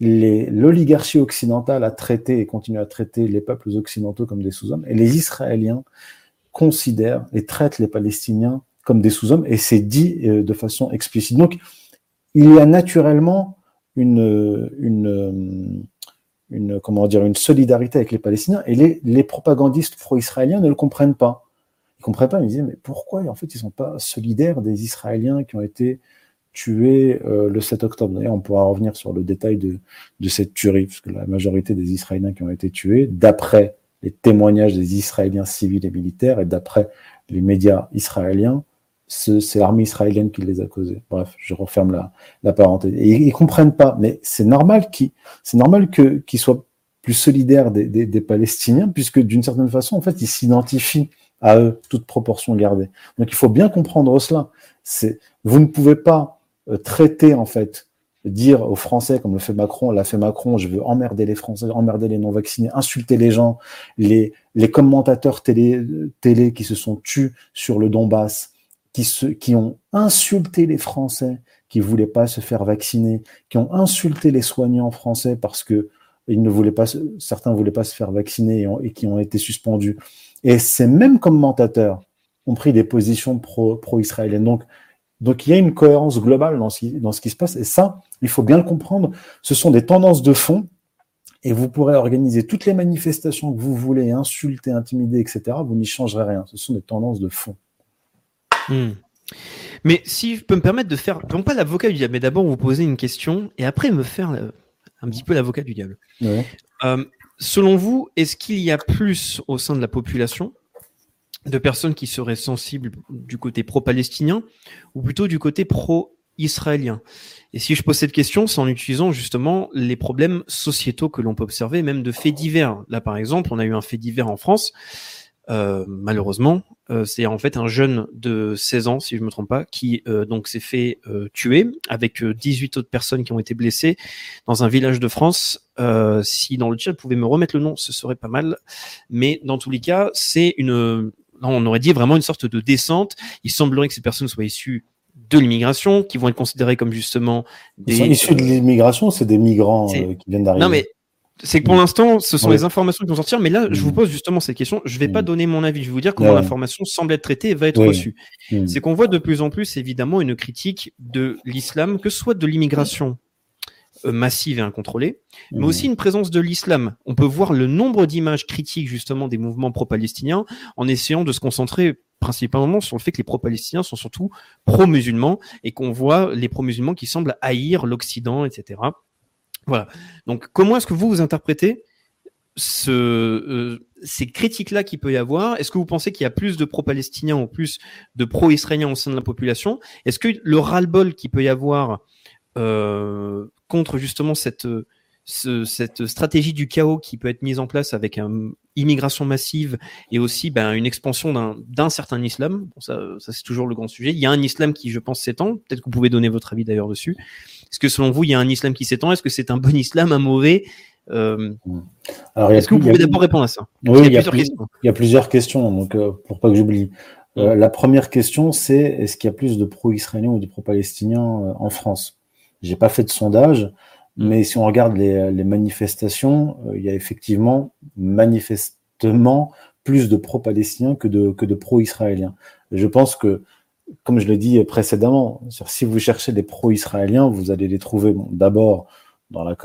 L'oligarchie occidentale a traité et continue à traiter les peuples occidentaux comme des sous-hommes, et les Israéliens considèrent et traitent les Palestiniens comme des sous-hommes, et c'est dit euh, de façon explicite. Donc, il y a naturellement une, une, comment dire, une solidarité avec les Palestiniens, et les, les propagandistes pro-israéliens ne le comprennent pas. Ils ne comprennent pas, ils disent, mais pourquoi en fait ils ne sont pas solidaires des Israéliens qui ont été tué euh, le 7 octobre? D'ailleurs, on pourra revenir sur le détail de, de cette tuerie, parce que la majorité des Israéliens qui ont été tués, d'après les témoignages des Israéliens civils et militaires, et d'après les médias israéliens, c'est l'armée israélienne qui les a causés. Bref, je referme la, la parenthèse. Et ils, ils comprennent pas, mais c'est normal qu'ils, c'est normal que qu'ils soient plus solidaires des, Palestiniens, puisque d'une certaine façon, en fait, ils s'identifient à eux, toute proportion gardée. Donc, il faut bien comprendre cela. C'est, vous ne pouvez pas euh, traiter en fait, dire aux Français comme le fait Macron, l'a fait Macron, je veux emmerder les Français, emmerder les non vaccinés, insulter les gens, les les commentateurs télé télé qui se sont tus sur le Donbass, qui ont insulté les Français qui voulaient pas se faire vacciner, qui ont insulté les soignants français parce que ils ne voulaient pas, certains ne voulaient pas se faire vacciner et, qui ont été suspendus. Et ces mêmes commentateurs ont pris des positions pro-israéliennes. donc, donc, il y a une cohérence globale dans ce qui se passe. Et ça, il faut bien le comprendre. Ce sont des tendances de fond et vous pourrez organiser toutes les manifestations que vous voulez, insulter, intimider, etc. Vous n'y changerez rien. Ce sont des tendances de fond. Hmm. Mais si je peux me permettre de faire, non pas l'avocat du diable, mais d'abord vous poser une question et après me faire un petit peu l'avocat du diable. Euh, selon vous, est-ce qu'il y a plus au sein de la population de personnes qui seraient sensibles du côté pro-palestinien ou plutôt du côté pro-israélien? Et si je pose cette question, c'est en utilisant justement les problèmes sociétaux que l'on peut observer, même de faits divers. Là, par exemple, on a eu un fait divers en France euh, malheureusement, euh, c'est en fait un jeune de 16 ans, si je me trompe pas, qui euh, donc s'est fait tuer avec 18 autres personnes qui ont été blessées dans un village de France. si dans le chat vous pouvez me remettre le nom, ce serait pas mal. Mais dans tous les cas, c'est une, on aurait dit vraiment une sorte de descente. Il semblerait que ces personnes soient issues de l'immigration, qui vont être considérées comme justement des. Ils sont issus de l'immigration, c'est des migrants qui viennent d'arriver. Non mais c'est que pour l'instant, ce sont les informations qui vont sortir, mais là, je vous mm. pose justement cette question. Je ne vais pas mm. donner mon avis, je vais vous dire comment l'information semble être traitée et va être reçue. Mm. C'est qu'on voit de plus en plus, évidemment, une critique de l'islam, que ce soit de l'immigration euh, massive et incontrôlée, mais aussi une présence de l'islam. On peut voir le nombre d'images critiques, justement, des mouvements pro-palestiniens en essayant de se concentrer principalement sur le fait que les pro-palestiniens sont surtout pro-musulmans et qu'on voit les pro-musulmans qui semblent haïr l'Occident, etc. Voilà. Donc, comment est-ce que vous vous interprétez euh, ces critiques-là qu'il peut y avoir? Est-ce que vous pensez qu'il y a plus de pro-palestiniens ou plus de pro-israéliens au sein de la population? Est-ce que le ras-le-bol qu'il peut y avoir euh, contre justement cette, stratégie du chaos qui peut être mise en place avec une immigration massive et aussi ben, une expansion d'un certain islam? ça c'est toujours le grand sujet. Il y a un islam qui, je pense, s'étend. Peut-être que vous pouvez donner votre avis d'ailleurs dessus. Est-ce que selon vous, il y a un islam qui s'étend? Est-ce que c'est un bon islam, un mauvais? Euh, Est-ce que vous pouvez d'abord répondre à ça? Oui, il y, a plusieurs questions. il y a plusieurs questions, donc euh, pour pas que j'oublie. Euh, la première question, c'est est-ce qu'il y a plus de pro-israéliens ou de pro-palestiniens en France? J'ai pas fait de sondage, mm. mais si on regarde les, manifestations, il y a effectivement manifestement plus de pro-palestiniens que de, que de pro-israéliens. Je pense que comme je l'ai dit précédemment, si vous cherchez des pro-israéliens, vous allez les trouver d'abord dans la,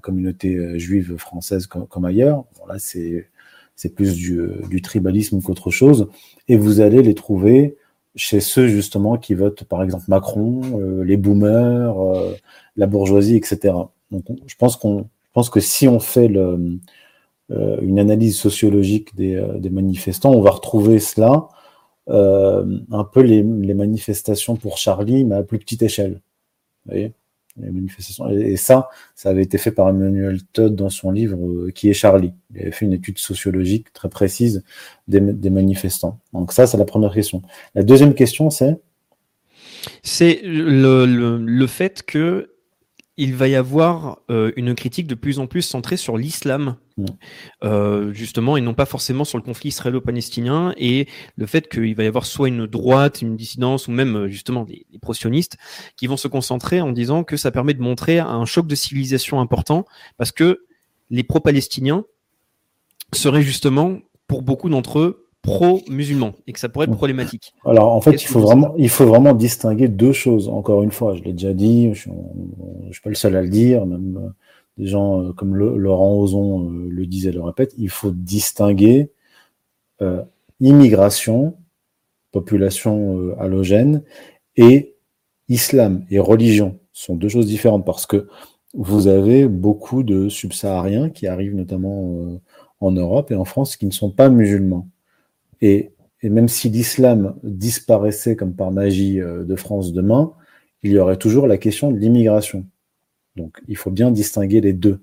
communauté euh, juive française comme, ailleurs. là, c'est plus du, du tribalisme qu'autre chose. Et vous allez les trouver chez ceux justement qui votent par exemple Macron, euh, les boomers, euh, la bourgeoisie, etc. Donc, je pense que si on fait une analyse sociologique des, manifestants, on va retrouver cela euh, un peu les, manifestations pour Charlie, mais à plus petite échelle. Vous voyez? Les manifestations. Et, ça, ça avait été fait par Emmanuel Todd dans son livre euh, Qui est Charlie? Il avait fait une étude sociologique très précise des, manifestants. Donc ça, c'est la première question. La deuxième question, c'est? C'est le, le, fait que il va y avoir euh, une critique de plus en plus centrée sur l'islam, euh, justement, et non pas forcément sur le conflit israélo-palestinien, et le fait qu'il va y avoir soit une droite, une dissidence, ou même euh, justement des, des pro-sionistes, qui vont se concentrer en disant que ça permet de montrer un choc de civilisation important, parce que les pro-palestiniens seraient justement, pour beaucoup d'entre eux, pro-musulmans et que ça pourrait être problématique. Alors en fait, il faut, vraiment, il faut vraiment distinguer deux choses. Encore une fois, je l'ai déjà dit, je ne suis pas le seul à le dire, même euh, des gens euh, comme Laurent Ozon euh, le disait, le répète, il faut distinguer immigration, population halogène, et islam et religion. Ce sont deux choses différentes parce que vous avez beaucoup de subsahariens qui arrivent notamment en Europe et en France qui ne sont pas musulmans. Et, même si l'islam disparaissait comme par magie euh, de France demain, il y aurait toujours la question de l'immigration. Donc il faut bien distinguer les deux.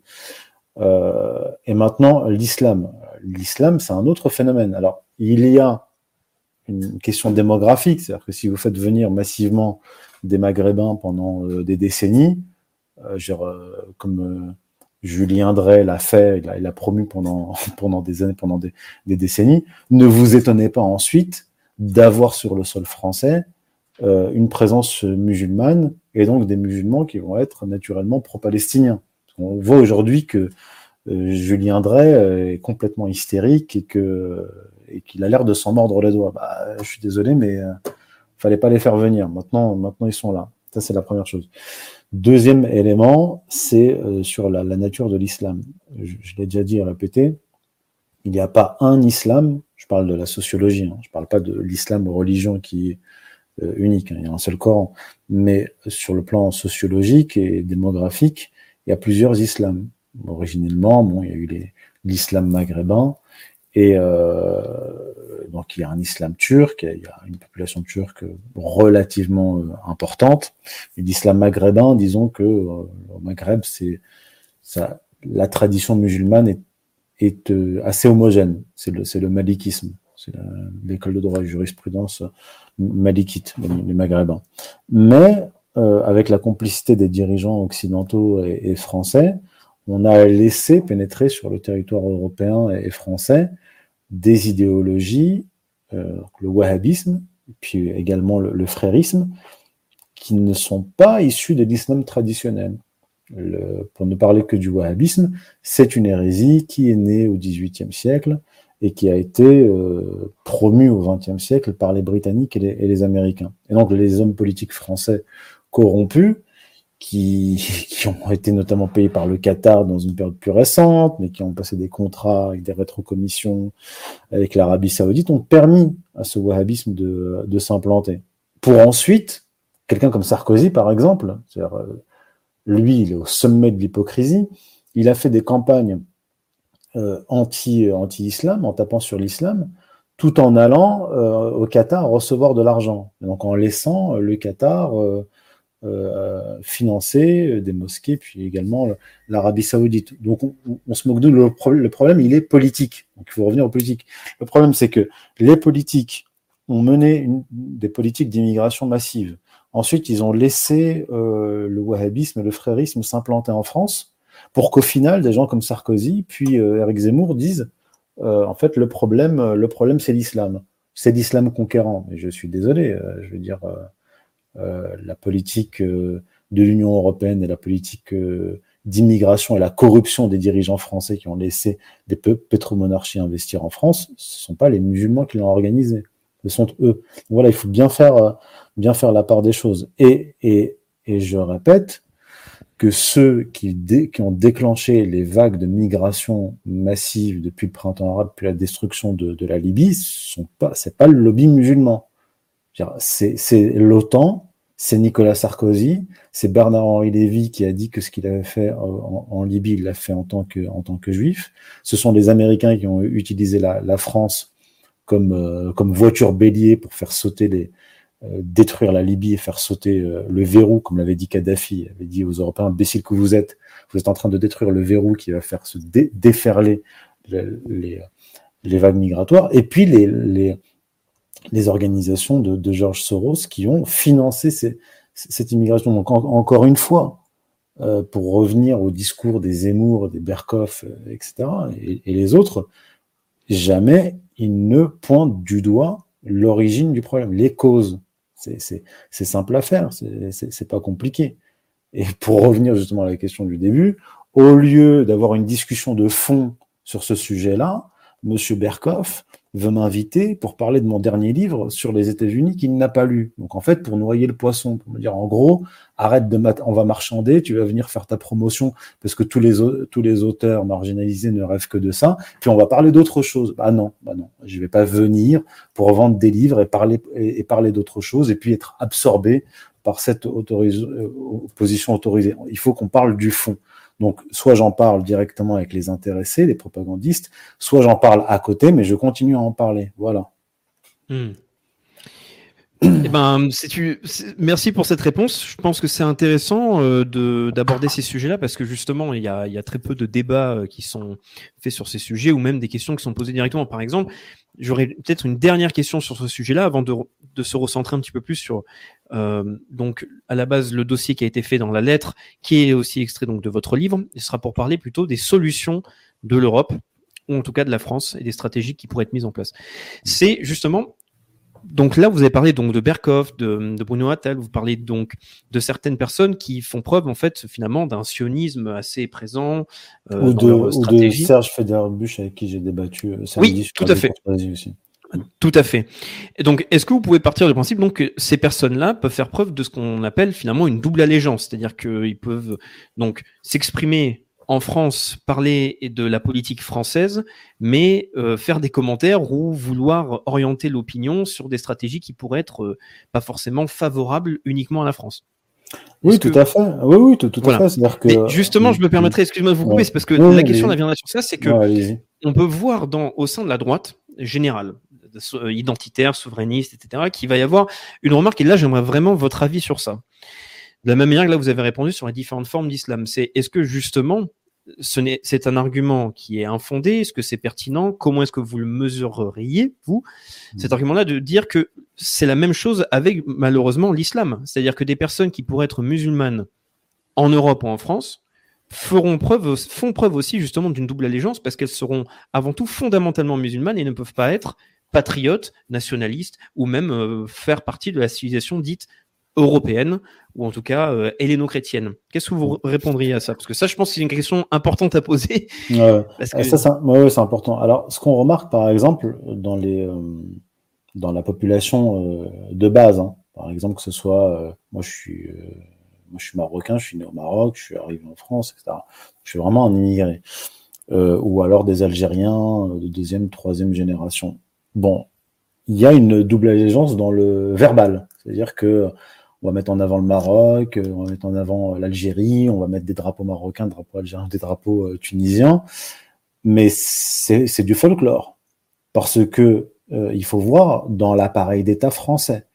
Euh, et maintenant, l'islam. L'islam, c'est un autre phénomène. Alors, il y a une question démographique, c'est-à-dire que si vous faites venir massivement des Maghrébins pendant euh, des décennies, comme Julien Drey l'a fait, il l'a promu pendant, pendant des années, pendant des, décennies. Ne vous étonnez pas ensuite d'avoir sur le sol français euh, une présence musulmane et donc des musulmans qui vont être naturellement pro-palestiniens. On voit aujourd'hui que euh, Julien Drey euh, est complètement hystérique et que et qu'il a l'air de s'en mordre les doigts. Bah, je suis désolé, mais euh, fallait pas les faire venir. Maintenant, maintenant ils sont là. Ça, c'est la première chose. Deuxième élément, c'est sur la, nature de l'islam. Je, l'ai déjà dit et répété, il n'y a pas un islam, je parle de la sociologie, hein, je ne parle pas de l'islam religion qui est unique, hein, il y a un seul Coran, mais sur le plan sociologique et démographique, il y a plusieurs islams originellement, bon, il y a eu l'islam maghrébin, et euh, donc il y a un islam turc, il y a une population turque relativement euh, importante. Et l'islam maghrébin, disons que euh, au Maghreb, c'est la tradition musulmane est, est euh, assez homogène. C'est le, c'est le malikisme, c'est l'école de droit et jurisprudence malikite, les, maghrébins. Mais avec la complicité des dirigeants occidentaux et français, on a laissé pénétrer sur le territoire européen et français des idéologies, euh, le wahhabisme, puis également le, frérisme, qui ne sont pas issus de l'islam traditionnel. pour ne parler que du wahhabisme, c'est une hérésie qui est née au XVIIIe siècle et qui a été euh, promue au XXe siècle par les Britanniques et les, et les, Américains. Et donc les hommes politiques français corrompus qui, ont été notamment payés par le Qatar dans une période plus récente, mais qui ont passé des contrats avec des rétrocommissions avec l'Arabie saoudite, ont permis à ce wahhabisme de, s'implanter. Pour ensuite, quelqu'un comme Sarkozy, par exemple, euh, lui, il est au sommet de l'hypocrisie, il a fait des campagnes euh, anti, anti-islam, en tapant sur l'islam, tout en allant euh, au Qatar recevoir de l'argent. Donc en laissant le Qatar financer euh, des mosquées, puis également l'Arabie Saoudite. Donc on, se moque de le, le, problème, il est politique. Donc il faut revenir aux politiques. Le problème, c'est que les politiques ont mené des politiques d'immigration massive. Ensuite, ils ont laissé euh, le wahhabisme et le frérisme s'implanter en France pour qu'au final, des gens comme Sarkozy puis euh, Eric Zemmour disent euh, en fait le problème, le problème c'est l'islam, c'est l'islam conquérant. Mais je suis désolé, je veux dire euh, la politique euh, de l'Union européenne et la politique euh, d'immigration et la corruption des dirigeants français qui ont laissé des pétromonarchies investir en France, ce ne sont pas les musulmans qui l'ont organisé, ce sont eux. voilà, il faut bien faire, bien faire la part des choses. Et, et, et je répète que ceux qui, qui, ont déclenché les vagues de migration massive depuis le printemps arabe, depuis la destruction de, la Libye, ce n'est pas le lobby musulman. C'est l'OTAN, c'est Nicolas Sarkozy, c'est Bernard-Henri Lévy qui a dit que ce qu'il avait fait en, Libye, il l'a fait en tant, que, juif. Ce sont les Américains qui ont utilisé la, France comme, euh, comme voiture bélier pour faire sauter les, euh, détruire la Libye et faire sauter euh, le verrou, comme l'avait dit Kadhafi, il avait dit aux Européens, imbéciles que vous êtes, vous êtes en train de détruire le verrou qui va faire se déferler les, vagues migratoires. Et puis les les organisations de, George Soros qui ont financé cette immigration. Donc encore une fois, euh, pour revenir au discours des Zemmour, des Berkoff, euh, etc., et, et, les autres, jamais ils ne pointent du doigt l'origine du problème, les causes. C'est simple à faire, c'est pas compliqué. Et pour revenir justement à la question du début, au lieu d'avoir une discussion de fond sur ce sujet-là, Monsieur Berkoff veut m'inviter pour parler de mon dernier livre sur les États-Unis qu'il n'a pas lu. Donc en fait, pour noyer le poisson, pour me dire en gros, arrête de on va marchander, tu vas venir faire ta promotion parce que tous les tous les auteurs marginalisés ne rêvent que de ça. Puis on va parler d'autre chose. Bah non, bah non, je vais pas venir pour vendre des livres et parler et, parler d'autre chose et puis être absorbé par cette autorise, euh, position autorisée. Il faut qu'on parle du fond. Donc, soit j'en parle directement avec les intéressés, les propagandistes, soit j'en parle à côté, mais je continue à en parler. Voilà. Hmm. Eh ben, merci pour cette réponse. Je pense que c'est intéressant euh, d'aborder ces sujets-là parce que justement, il y, a, très peu de débats euh, qui sont faits sur ces sujets ou même des questions qui sont posées directement. Par exemple, j'aurais peut-être une dernière question sur ce sujet-là avant de, de, se recentrer un petit peu plus sur euh, donc à la base le dossier qui a été fait dans la lettre, qui est aussi extrait donc de votre livre. Ce sera pour parler plutôt des solutions de l'Europe ou en tout cas de la France et des stratégies qui pourraient être mises en place. C'est justement donc là, vous avez parlé donc de Berkov, de, de Bruno Attal, vous parlez donc de certaines personnes qui font preuve en fait finalement d'un sionisme assez présent euh, ou, dans de, ou. Serge Federbusch avec qui j'ai débattu euh, Oui, samedi sur tout à fait. aussi. Tout à fait. Et donc, est-ce que vous pouvez partir du principe donc que ces personnes-là peuvent faire preuve de ce qu'on appelle finalement une double allégeance, c'est-à-dire qu'ils peuvent donc s'exprimer en France, parler de la politique française, mais euh, faire des commentaires ou vouloir orienter l'opinion sur des stratégies qui pourraient être euh, pas forcément favorables uniquement à la France. Oui, tout que- à fait. Oui, oui, tout, tout Voilà. à fait. C'est-à-dire que. Justement, je me permettrai, excusez-moi de vous couper, Ouais. c'est parce que la question viendra sur ça, c'est que Ouais, on peut voir dans, au sein de la droite générale, euh, identitaire, souverainiste, etc., qu'il va y avoir une remarque, et là j'aimerais vraiment votre avis sur ça. De la même manière que là vous avez répondu sur les différentes formes d'islam, c'est est-ce que justement ce c'est un argument qui est infondé? Est-ce que c'est pertinent? Comment est-ce que vous le mesureriez, vous, cet argument-là, de dire que c'est la même chose avec malheureusement l'islam? C'est-à-dire que des personnes qui pourraient être musulmanes en Europe ou en France feront preuve, font preuve aussi justement d'une double allégeance parce qu'elles seront avant tout fondamentalement musulmanes et ne peuvent pas être patriotes, nationalistes ou même euh, faire partie de la civilisation dite européenne ou en tout cas euh, helléno-chrétienne. Qu'est-ce que vous répondriez à ça? Parce que ça, je pense que c'est une question importante à poser. Ouais. Parce Ah, que... Ça, c'est ouais, important. Alors, ce qu'on remarque, par exemple, dans, les, euh, dans la population euh, de base, hein, par exemple, que ce soit, euh, moi, je suis, moi, je suis marocain, je suis né au Maroc, je suis arrivé en France, etc. Je suis vraiment un immigré. Ou alors des Algériens de deuxième, troisième génération. Bon, il y a une double allégeance dans le verbal. C'est-à-dire que on va mettre en avant le Maroc, euh, on va mettre en avant l'Algérie, on va mettre des drapeaux marocains, des drapeaux algériens, des drapeaux euh, tunisiens mais c'est du folklore. Parce que euh, il faut voir dans l'appareil d'État français.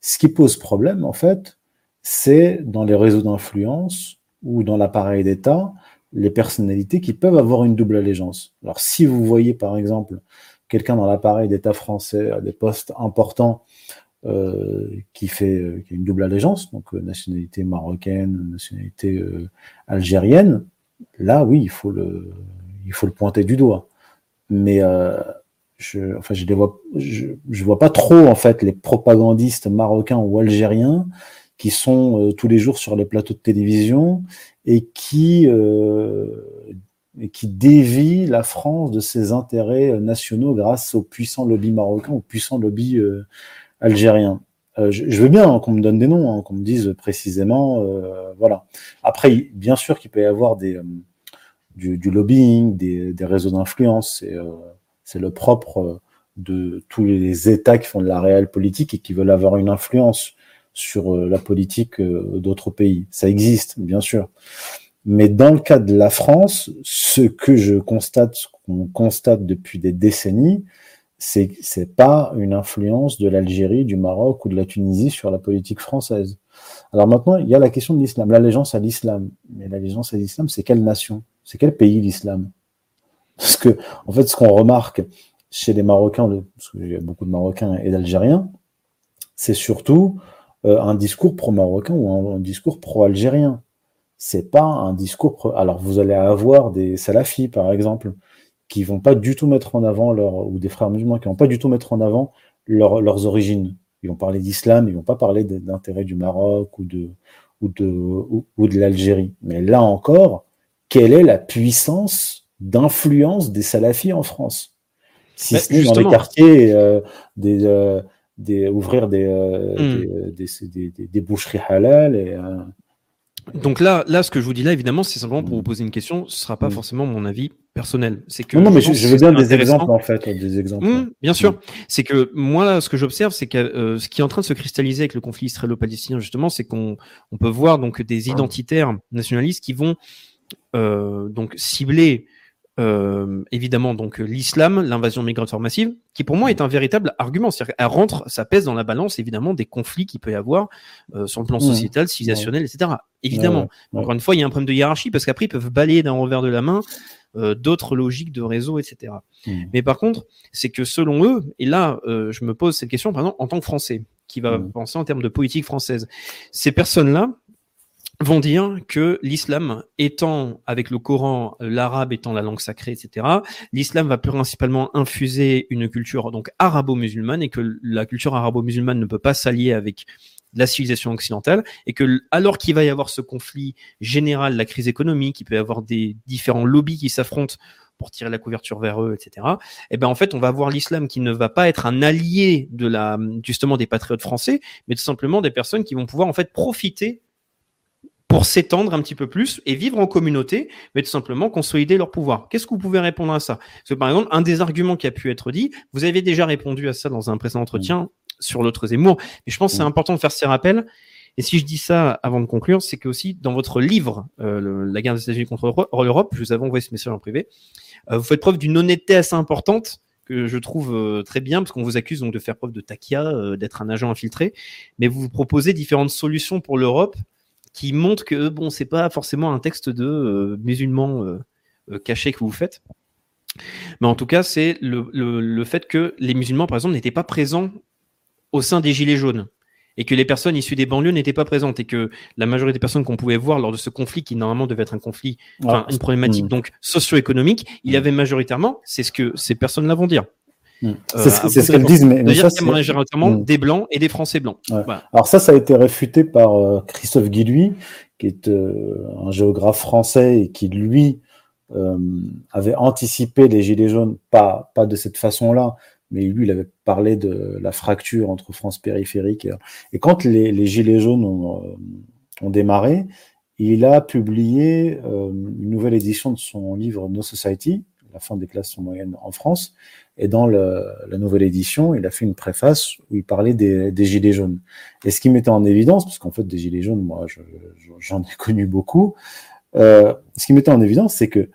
Ce qui pose problème, en fait, c'est dans les réseaux d'influence ou dans l'appareil d'État, les personnalités qui peuvent avoir une double allégeance. Alors, si vous voyez, par exemple, quelqu'un dans l'appareil d'État français à des postes importants euh, qui fait euh, a une double allégeance, donc euh, nationalité marocaine, nationalité euh, algérienne, là, oui, il faut le, il faut le pointer du doigt. Mais euh, je, enfin, je les vois, pas trop en fait les propagandistes marocains ou algériens qui sont euh, tous les jours sur les plateaux de télévision et qui euh, qui dévient la France de ses intérêts euh, nationaux grâce au puissant lobby marocain, au puissant lobby euh, algérien. Euh, je, je veux bien hein, qu'on me donne des noms, hein, qu'on me dise précisément, euh, voilà. Après, bien sûr qu'il peut y avoir des euh, du, du lobbying, des, des réseaux d'influence. C'est euh, le propre euh, de tous les États qui font de la réelle politique et qui veulent avoir une influence sur la politique d'autres pays. Ça existe, bien sûr. Mais dans le cas de la France, ce que je constate, ce qu'on constate depuis des décennies, c'est c'est pas une influence de l'Algérie, du Maroc ou de la Tunisie sur la politique française. Alors maintenant, il y a la question de l'islam, l'allégeance à l'islam. Mais l'allégeance à l'islam, c'est quelle nation? C'est quel pays l'islam? Parce que, en fait, ce qu'on remarque chez les Marocains, parce qu'il y a beaucoup de Marocains et d'Algériens, c'est surtout euh, un discours pro-marocain ou un, un discours pro-algérien. C'est pas un discours. Pro... Alors, vous allez avoir des salafis, par exemple, qui vont pas du tout mettre en avant leur ou des frères musulmans qui vont pas du tout mettre en avant leur- leurs origines. Ils vont parler d'islam, ils vont pas parler d'intérêt du Maroc ou de ou de ou, ou de l'Algérie. Mais là encore, quelle est la puissance d'influence des salafis en France? Si Mais ce n'est dans les quartiers euh, des, euh, des ouvrir des, euh, des, des, des, des- des boucheries halal et euh, Donc là, là, ce que je vous dis là, évidemment, c'est simplement pour vous poser une question. Ce sera pas Mm. forcément mon avis personnel. C'est que non, non, mais je, je veux bien des exemples en fait, des exemples. Mmh, bien sûr. C'est que moi, là, ce que j'observe, c'est que euh, ce qui est en train de se cristalliser avec le conflit israélo-palestinien, justement, c'est qu'on on peut voir donc des identitaires nationalistes qui vont euh, donc cibler euh, évidemment donc l'islam, l'invasion migratoire massive, qui pour moi est un véritable argument. C'est-à-dire qu'elle rentre, ça pèse dans la balance évidemment des conflits qu'il peut y avoir euh, sur le plan sociétal, civilisationnel, etc. Évidemment. Ouais. Encore une fois, il y a un problème de hiérarchie parce qu'après ils peuvent balayer d'un revers de la main euh, d'autres logiques de réseau, etc. Mais par contre, c'est que selon eux, et là, euh, je me pose cette question, par exemple, en tant que Français, qui va penser en termes de politique française, ces personnes-là vont dire que l'islam étant, avec le Coran, l'arabe étant la langue sacrée, etc., l'islam va principalement infuser une culture donc arabo-musulmane et que la culture arabo-musulmane ne peut pas s'allier avec la civilisation occidentale et que alors qu'il va y avoir ce conflit général, la crise économique, il peut y avoir des différents lobbies qui s'affrontent pour tirer la couverture vers eux, etc. Et eh ben en fait, on va voir l'islam qui ne va pas être un allié de la justement des patriotes français, mais tout simplement des personnes qui vont pouvoir en fait profiter pour s'étendre un petit peu plus et vivre en communauté, mais tout simplement consolider leur pouvoir. Qu'est-ce que vous pouvez répondre à ça? Parce que par exemple, un des arguments qui a pu être dit, vous avez déjà répondu à ça dans un précédent entretien sur l'autre Zemmour, mais je pense que c'est important de faire ces rappels. Et si je dis ça avant de conclure, c'est que aussi dans votre livre, euh, La guerre des États-Unis contre l'Europe, je vous avais envoyé ce message en privé, euh, vous faites preuve d'une honnêteté assez importante que je trouve euh, très bien, parce qu'on vous accuse donc de faire preuve de takia, d'être un agent infiltré, mais vous vous proposez différentes solutions pour l'Europe qui montre que bon, c'est pas forcément un texte de euh, musulman euh, euh, caché que vous faites. Mais en tout cas, c'est le, fait que les musulmans, par exemple, n'étaient pas présents au sein des Gilets jaunes et que les personnes issues des banlieues n'étaient pas présentes et que la majorité des personnes qu'on pouvait voir lors de ce conflit, qui normalement devait être un conflit, enfin, une problématique hmm. donc socio-économique, il y hmm. avait majoritairement, c'est ce que ces personnes-là vont dire, Mm. Euh, c'est ce qu'elles disent, mais, mais ça, c'est mm. des blancs et des Français blancs. Alors ça, ça a été réfuté par euh, Christophe Guilluy, qui est euh, un géographe français et qui lui avait anticipé les gilets jaunes, pas pas de cette façon-là, mais lui, il avait parlé de la fracture entre France périphérique et, et quand les, les, gilets jaunes ont, ont, démarré, il a publié une nouvelle édition de son livre No Society, la fin des classes sont moyennes en France, et dans la nouvelle édition, il a fait une préface où il parlait des, gilets jaunes. Et ce qui mettait en évidence, parce qu'en fait, des gilets jaunes, moi, j'en ai connu beaucoup, euh, ce qui mettait en évidence, c'est que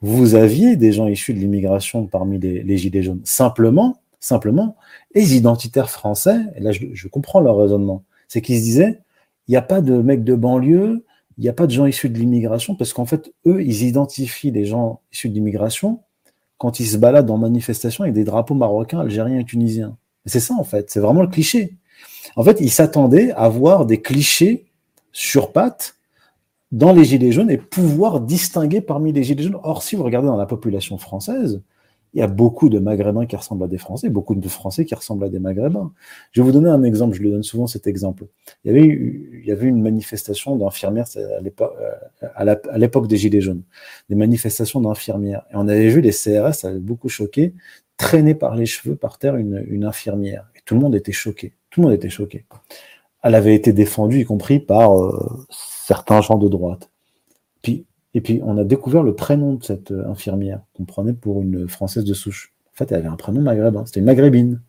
vous aviez des gens issus de l'immigration parmi les, gilets jaunes. Simplement, simplement, les identitaires français, et là, je, je comprends leur raisonnement, c'est qu'ils se disaient, il n'y a pas de mecs de banlieue, il n'y a pas de gens issus de l'immigration, parce qu'en fait, eux, ils identifient les gens issus de l'immigration quand ils se baladent en manifestation avec des drapeaux marocains, algériens et tunisiens. C'est ça, en fait. C'est vraiment le cliché. En fait, ils s'attendaient à voir des clichés sur pattes dans les Gilets jaunes et pouvoir distinguer parmi les Gilets jaunes. Or, si vous regardez dans la population française, il y a beaucoup de Maghrébins qui ressemblent à des Français, beaucoup de Français qui ressemblent à des Maghrébins. Je vais vous donner un exemple, je le donne souvent cet exemple. Il y avait, avait une manifestation d'infirmières à l'époque des Gilets jaunes, des manifestations d'infirmières. Et on avait vu les CRS, ça avait beaucoup choqué, traîner par les cheveux par terre une, une infirmière. Et tout le monde était choqué. Tout le monde était choqué. Elle avait été défendue, y compris par euh, certains gens de droite. Puis et puis, on a découvert le prénom de cette euh, infirmière qu'on prenait pour une Française de souche. En fait, elle avait un prénom maghrébin. C'était une maghrébine.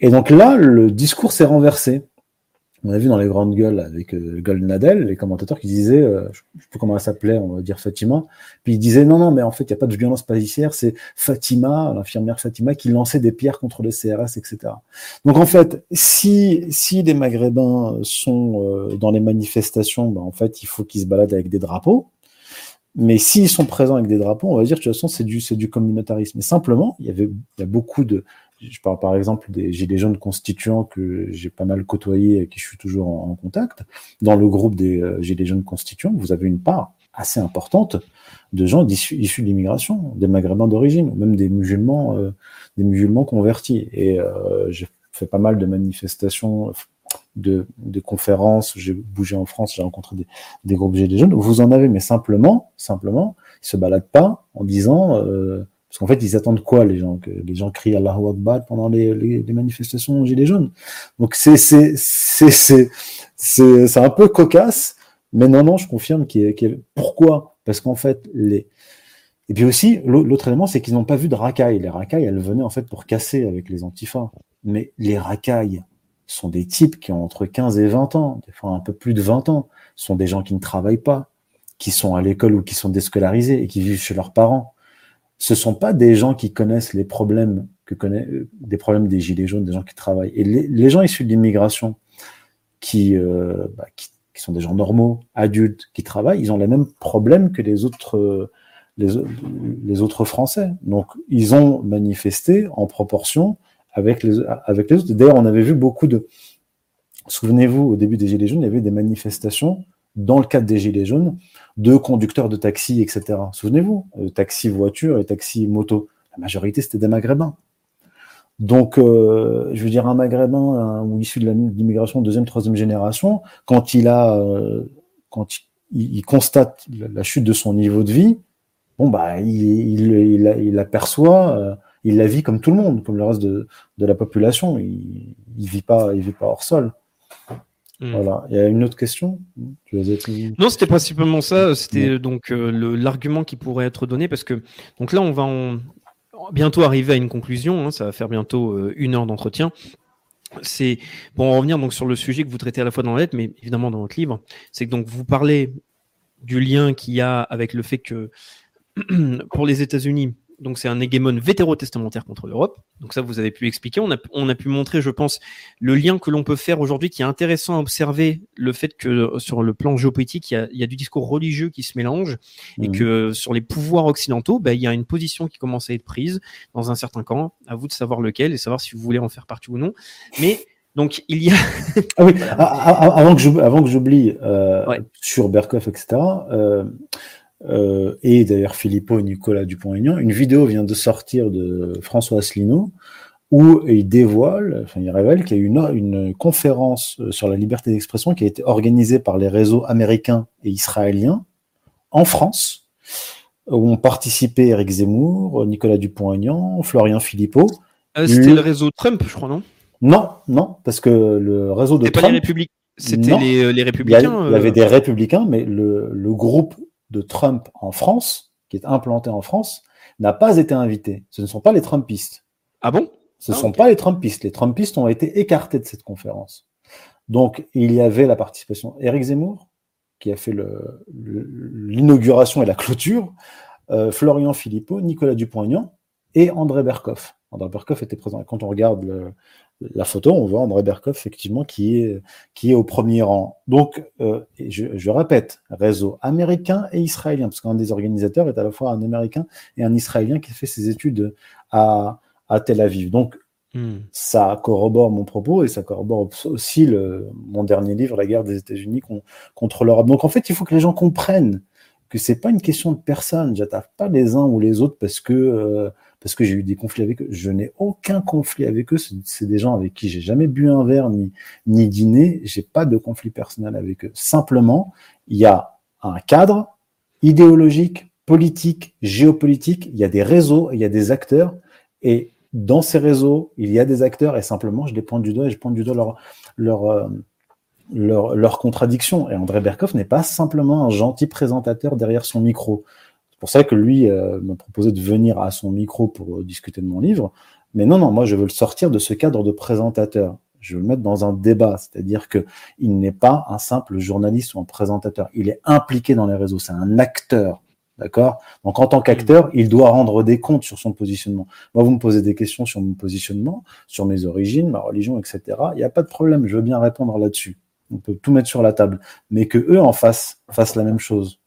Et donc là, le discours s'est renversé. On a vu dans les grandes gueules avec euh, Nadel, les commentateurs qui disaient, euh, je ne sais plus comment elle s'appelait, on va dire Fatima, puis ils disaient non, non, mais en fait, il n'y a pas de violence policière, c'est Fatima, l'infirmière Fatima, qui lançait des pierres contre les CRS, etc. Donc en fait, si, si les Maghrébins sont euh, dans les manifestations, ben, en fait, il faut qu'ils se baladent avec des drapeaux, mais s'ils sont présents avec des drapeaux, on va dire de toute façon, c'est du, du communautarisme. Mais simplement, il y avait a beaucoup de. Je parle par exemple des Gilets jaunes constituants que j'ai pas mal côtoyés et qui je suis toujours en, contact. Dans le groupe des euh, Gilets jaunes constituants, vous avez une part assez importante de gens issus, issus de l'immigration, des Maghrébins d'origine, ou même des musulmans, euh, des musulmans convertis. Et euh, j'ai fait pas mal de manifestations de, conférences, j'ai bougé en France, j'ai rencontré des, des groupes Gilets jaunes, vous en avez, mais simplement, simplement, ils se baladent pas en disant, euh, parce qu'en fait, ils attendent quoi, les gens Que les gens crient Allahu Akbar pendant les, les, manifestations Gilets jaunes? Donc c'est c'est c'est c'est un peu cocasse, mais non non, je confirme qu'il est, pourquoi? Parce qu'en fait les et puis aussi, l'autre élément, c'est qu'ils n'ont pas vu de racailles. Les racailles, elles venaient en fait pour casser avec les antifas. Mais les racailles, sont des types qui ont entre 15 et 20 ans, des fois un peu plus de 20 ans. Sont des gens qui ne travaillent pas, qui sont à l'école ou qui sont déscolarisés et qui vivent chez leurs parents. Ce sont pas des gens qui connaissent les problèmes que connaît, des problèmes des gilets jaunes, des gens qui travaillent. Et les, gens issus de l'immigration, qui, euh, bah, qui, sont des gens normaux, adultes, qui travaillent, ils ont les mêmes problèmes que les autres, les autres Français. Donc, ils ont manifesté en proportion avec les, autres. D'ailleurs, on avait vu beaucoup de. Souvenez-vous, au début des Gilets jaunes, il y avait des manifestations dans le cadre des Gilets jaunes, de conducteurs de taxi, etc. Souvenez-vous, euh, taxi voiture et taxi moto. La majorité, c'était des Maghrébins. Donc, euh, je veux dire, un Maghrébin ou issu de l'immigration de deuxième, troisième génération, quand il a, euh, constate la, chute de son niveau de vie, bon bah, il, il, il aperçoit, il la vit comme tout le monde, comme le reste de, de la population. Il, il vit pas, il vit pas hors sol. Hmm. Voilà. Il y a une autre question? Non, c'était principalement ça. C'était donc euh, l'argument qui pourrait être donné parce que donc là, on va bientôt arriver à une conclusion. Hein, ça va faire bientôt euh, une heure d'entretien. C'est pour en revenir donc sur le sujet que vous traitez à la fois dans la lettre, mais évidemment dans votre livre. C'est que donc vous parlez du lien qu'il y a avec le fait que pour les États-Unis, donc c'est un hégémon vétérotestamentaire contre l'Europe. Donc ça, vous avez pu expliquer. On a, on a pu montrer, je pense, le lien que l'on peut faire aujourd'hui, qui est intéressant à observer, le fait que euh, sur le plan géopolitique, il y a, il y a du discours religieux qui se mélange, et mmh. que sur les pouvoirs occidentaux, ben, il y a une position qui commence à être prise dans un certain camp. À vous de savoir lequel et savoir si vous voulez en faire partie ou non. Mais donc il y a. ah oui, avant que j'oublie euh, sur Berkoff, etc. Euh, euh, et d'ailleurs Philippot et Nicolas Dupont-Aignan, une vidéo vient de sortir de François Asselineau où il dévoile, enfin il révèle qu'il y a eu une, une, conférence euh, sur la liberté d'expression qui a été organisée par les réseaux américains et israéliens en France, où ont participé Eric Zemmour, Nicolas Dupont-Aignan, Florian Philippot. Euh, c'était le... réseau Trump, je crois, non? Non, non, parce que le réseau de Trump... pas les républicains. C'était les, les, républicains. Il y, avait des républicains, mais le, le groupe de Trump en France, qui est implanté en France, n'a pas été invité. Ce ne sont pas les Trumpistes. Ah bon? Ce ne ah, sont pas les Trumpistes. Les Trumpistes ont été écartés de cette conférence. Donc, il y avait la participation d'Éric Zemmour, qui a fait l'inauguration et la clôture, euh, Florian Philippot, Nicolas Dupont-Aignan et André Berkoff. André Berkoff était présent. Quand on regarde le, la photo, on voit André Berkoff, effectivement, qui est, qui est au premier rang. Donc, euh, je, répète, réseau américain et israélien, parce qu'un des organisateurs est à la fois un américain et un israélien qui fait ses études à, à Tel Aviv. Donc, hmm. ça corrobore mon propos et ça corrobore aussi le, mon dernier livre, La guerre des États-Unis contre l'Europe. Donc, en fait, il faut que les gens comprennent que c'est pas une question de personne. J'attaque pas les uns ou les autres parce que euh, parce que j'ai eu des conflits avec eux. Je n'ai aucun conflit avec eux. C'est des gens avec qui j'ai jamais bu un verre ni, ni dîné. J'ai pas de conflit personnel avec eux. Simplement, il y a un cadre idéologique, politique, géopolitique. Il y a des réseaux, il y a des acteurs. Et dans ces réseaux, il y a des acteurs et simplement, je les pointe du doigt et je pointe du doigt leur, leur, euh, leur, leur contradiction. Et André Berkoff n'est pas simplement un gentil présentateur derrière son micro. C'est pour ça que lui euh, m'a proposé de venir à son micro pour euh, discuter de mon livre. Mais non, non, moi je veux le sortir de ce cadre de présentateur. Je veux le mettre dans un débat, c'est-à-dire que il n'est pas un simple journaliste ou un présentateur. Il est impliqué dans les réseaux. C'est un acteur. D'accord? Donc, en tant qu'acteur, il doit rendre des comptes sur son positionnement. Moi, vous me posez des questions sur mon positionnement, sur mes origines, ma religion, etc. Il n'y a pas de problème. Je veux bien répondre là-dessus. On peut tout mettre sur la table. Mais que eux en face fassent la même chose.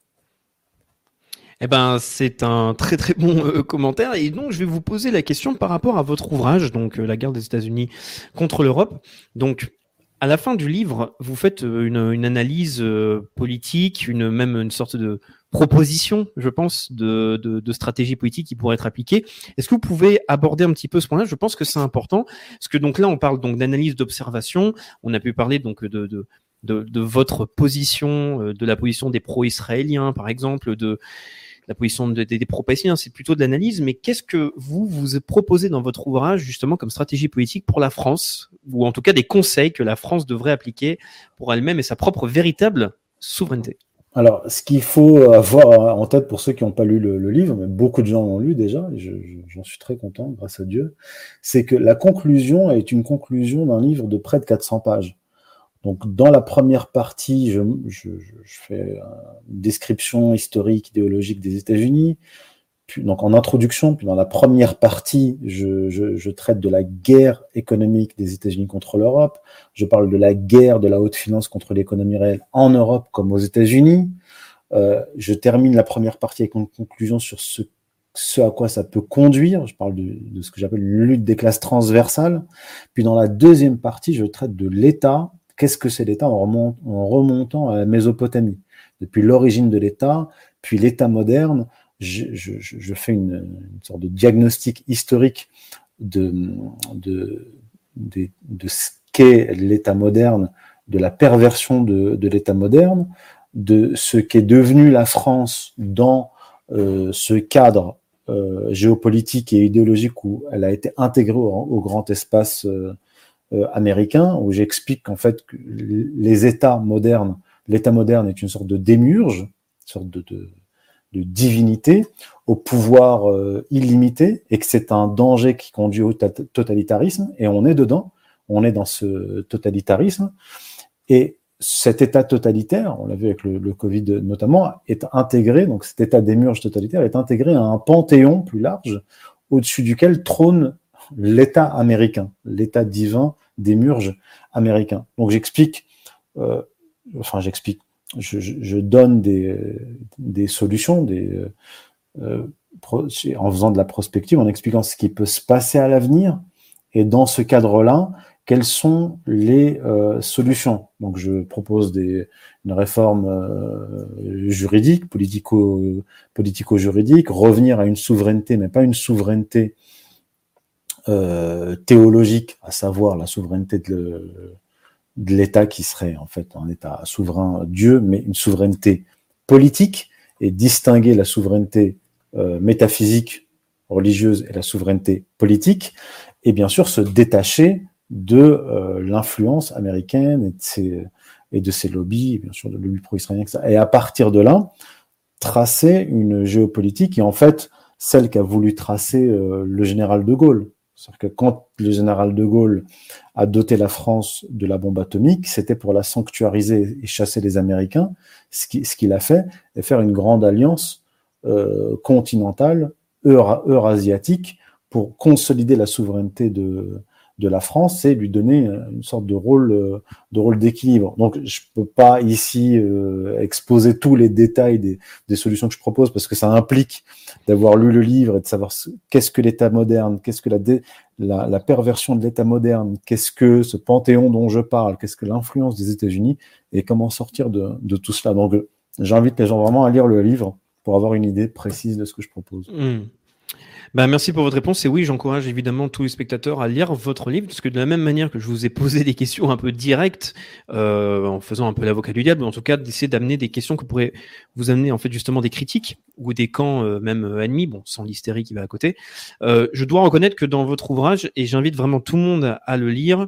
Eh ben, c'est un très très bon euh, commentaire. Et donc, je vais vous poser la question par rapport à votre ouvrage, donc euh, La guerre des États-Unis contre l'Europe. Donc, à la fin du livre, vous faites euh, une, analyse politique, une même une sorte de proposition, je pense, de, de, stratégie politique qui pourrait être appliquée. Est-ce que vous pouvez aborder un petit peu ce point-là? Je pense que c'est important, parce que donc là, on parle donc d'analyse, d'observation. On a pu parler donc de, de de, votre position, de la position des pro-israéliens, par exemple, de la position des, des pro-palestiniens, c'est plutôt de l'analyse. Mais qu'est-ce que vous vous proposez dans votre ouvrage justement comme stratégie politique pour la France, ou en tout cas des conseils que la France devrait appliquer pour elle-même et sa propre véritable souveraineté? Alors, ce qu'il faut avoir en tête pour ceux qui n'ont pas lu le, livre, mais beaucoup de gens l'ont lu déjà, j'en suis très content, grâce à Dieu, c'est que la conclusion est une conclusion d'un livre de près de 400 pages. Donc, dans la première partie, je, je, je fais une description historique, idéologique des États-Unis. Donc, en introduction, puis dans la première partie, je, je traite de la guerre économique des États-Unis contre l'Europe. Je parle de la guerre de la haute finance contre l'économie réelle en Europe comme aux États-Unis. Euh, je termine la première partie avec une conclusion sur ce, ce à quoi ça peut conduire. Je parle de, de ce que j'appelle une lutte des classes transversales. Puis dans la deuxième partie, je traite de l'État qu'est-ce que c'est l'État en, en, remontant à la Mésopotamie? Depuis l'origine de l'État, puis l'État moderne, je, fais une, sorte de diagnostic historique de, ce qu'est l'État moderne, de la perversion de, l'État moderne, de ce qu'est devenu la France dans euh, ce cadre euh, géopolitique et idéologique où elle a été intégrée au, grand espace euh américain, où j'explique qu'en fait que les États modernes, l'État moderne est une sorte de démurge, une sorte de, divinité au pouvoir euh, illimité et que c'est un danger qui conduit au totalitarisme et on est dedans, on est dans ce totalitarisme. Et cet état totalitaire, on l'a vu avec le, le, Covid notamment, est intégré, donc cet état d'émurge totalitaire est intégré à un panthéon plus large au-dessus duquel trône l'état américain, l'état divin d'émurge américain. Donc j'explique, euh, enfin j'explique, je, donne des, des solutions, des, euh, en faisant de la prospective, en expliquant ce qui peut se passer à l'avenir, et dans ce cadre-là, quelles sont les euh, solutions? Donc, je propose des, une réforme euh, juridique, politico, politico-juridique, revenir à une souveraineté, mais pas une souveraineté euh, théologique, à savoir la souveraineté de, l'État qui serait en fait un État souverain Dieu, mais une souveraineté politique et distinguer la souveraineté euh, métaphysique religieuse et la souveraineté politique, et bien sûr se détacher de euh, l'influence américaine et de, ses, lobbies, bien sûr de lobby pro-israélien, et à partir de là, tracer une géopolitique qui en fait celle qu'a voulu tracer euh, le général de Gaulle. C'est-à-dire que quand le général de Gaulle a doté la France de la bombe atomique, c'était pour la sanctuariser et chasser les Américains, ce qu'il a fait, et faire une grande alliance euh, continentale, eurasiatique, pour consolider la souveraineté de, de la France, c'est lui donner une sorte de rôle euh, d'équilibre. Donc je peux pas ici euh, exposer tous les détails des, solutions que je propose parce que ça implique d'avoir lu le livre et de savoir qu'est-ce que l'État moderne, qu'est-ce que la, perversion de l'État moderne, qu'est-ce que ce panthéon dont je parle, qu'est-ce que l'influence des États-Unis et comment sortir de, tout cela. Donc j'invite les gens vraiment à lire le livre pour avoir une idée précise de ce que je propose. Mmh. Bah, merci pour votre réponse. Et oui, j'encourage évidemment tous les spectateurs à lire votre livre, parce que de la même manière que je vous ai posé des questions un peu directes, euh, en faisant un peu l'avocat du diable, en tout cas d'essayer d'amener des questions que pourraient vous amener en fait justement des critiques ou des camps euh, même euh, ennemis, bon, sans l'hystérie qui va à côté. Euh, je dois reconnaître que dans votre ouvrage, et j'invite vraiment tout le monde à le lire,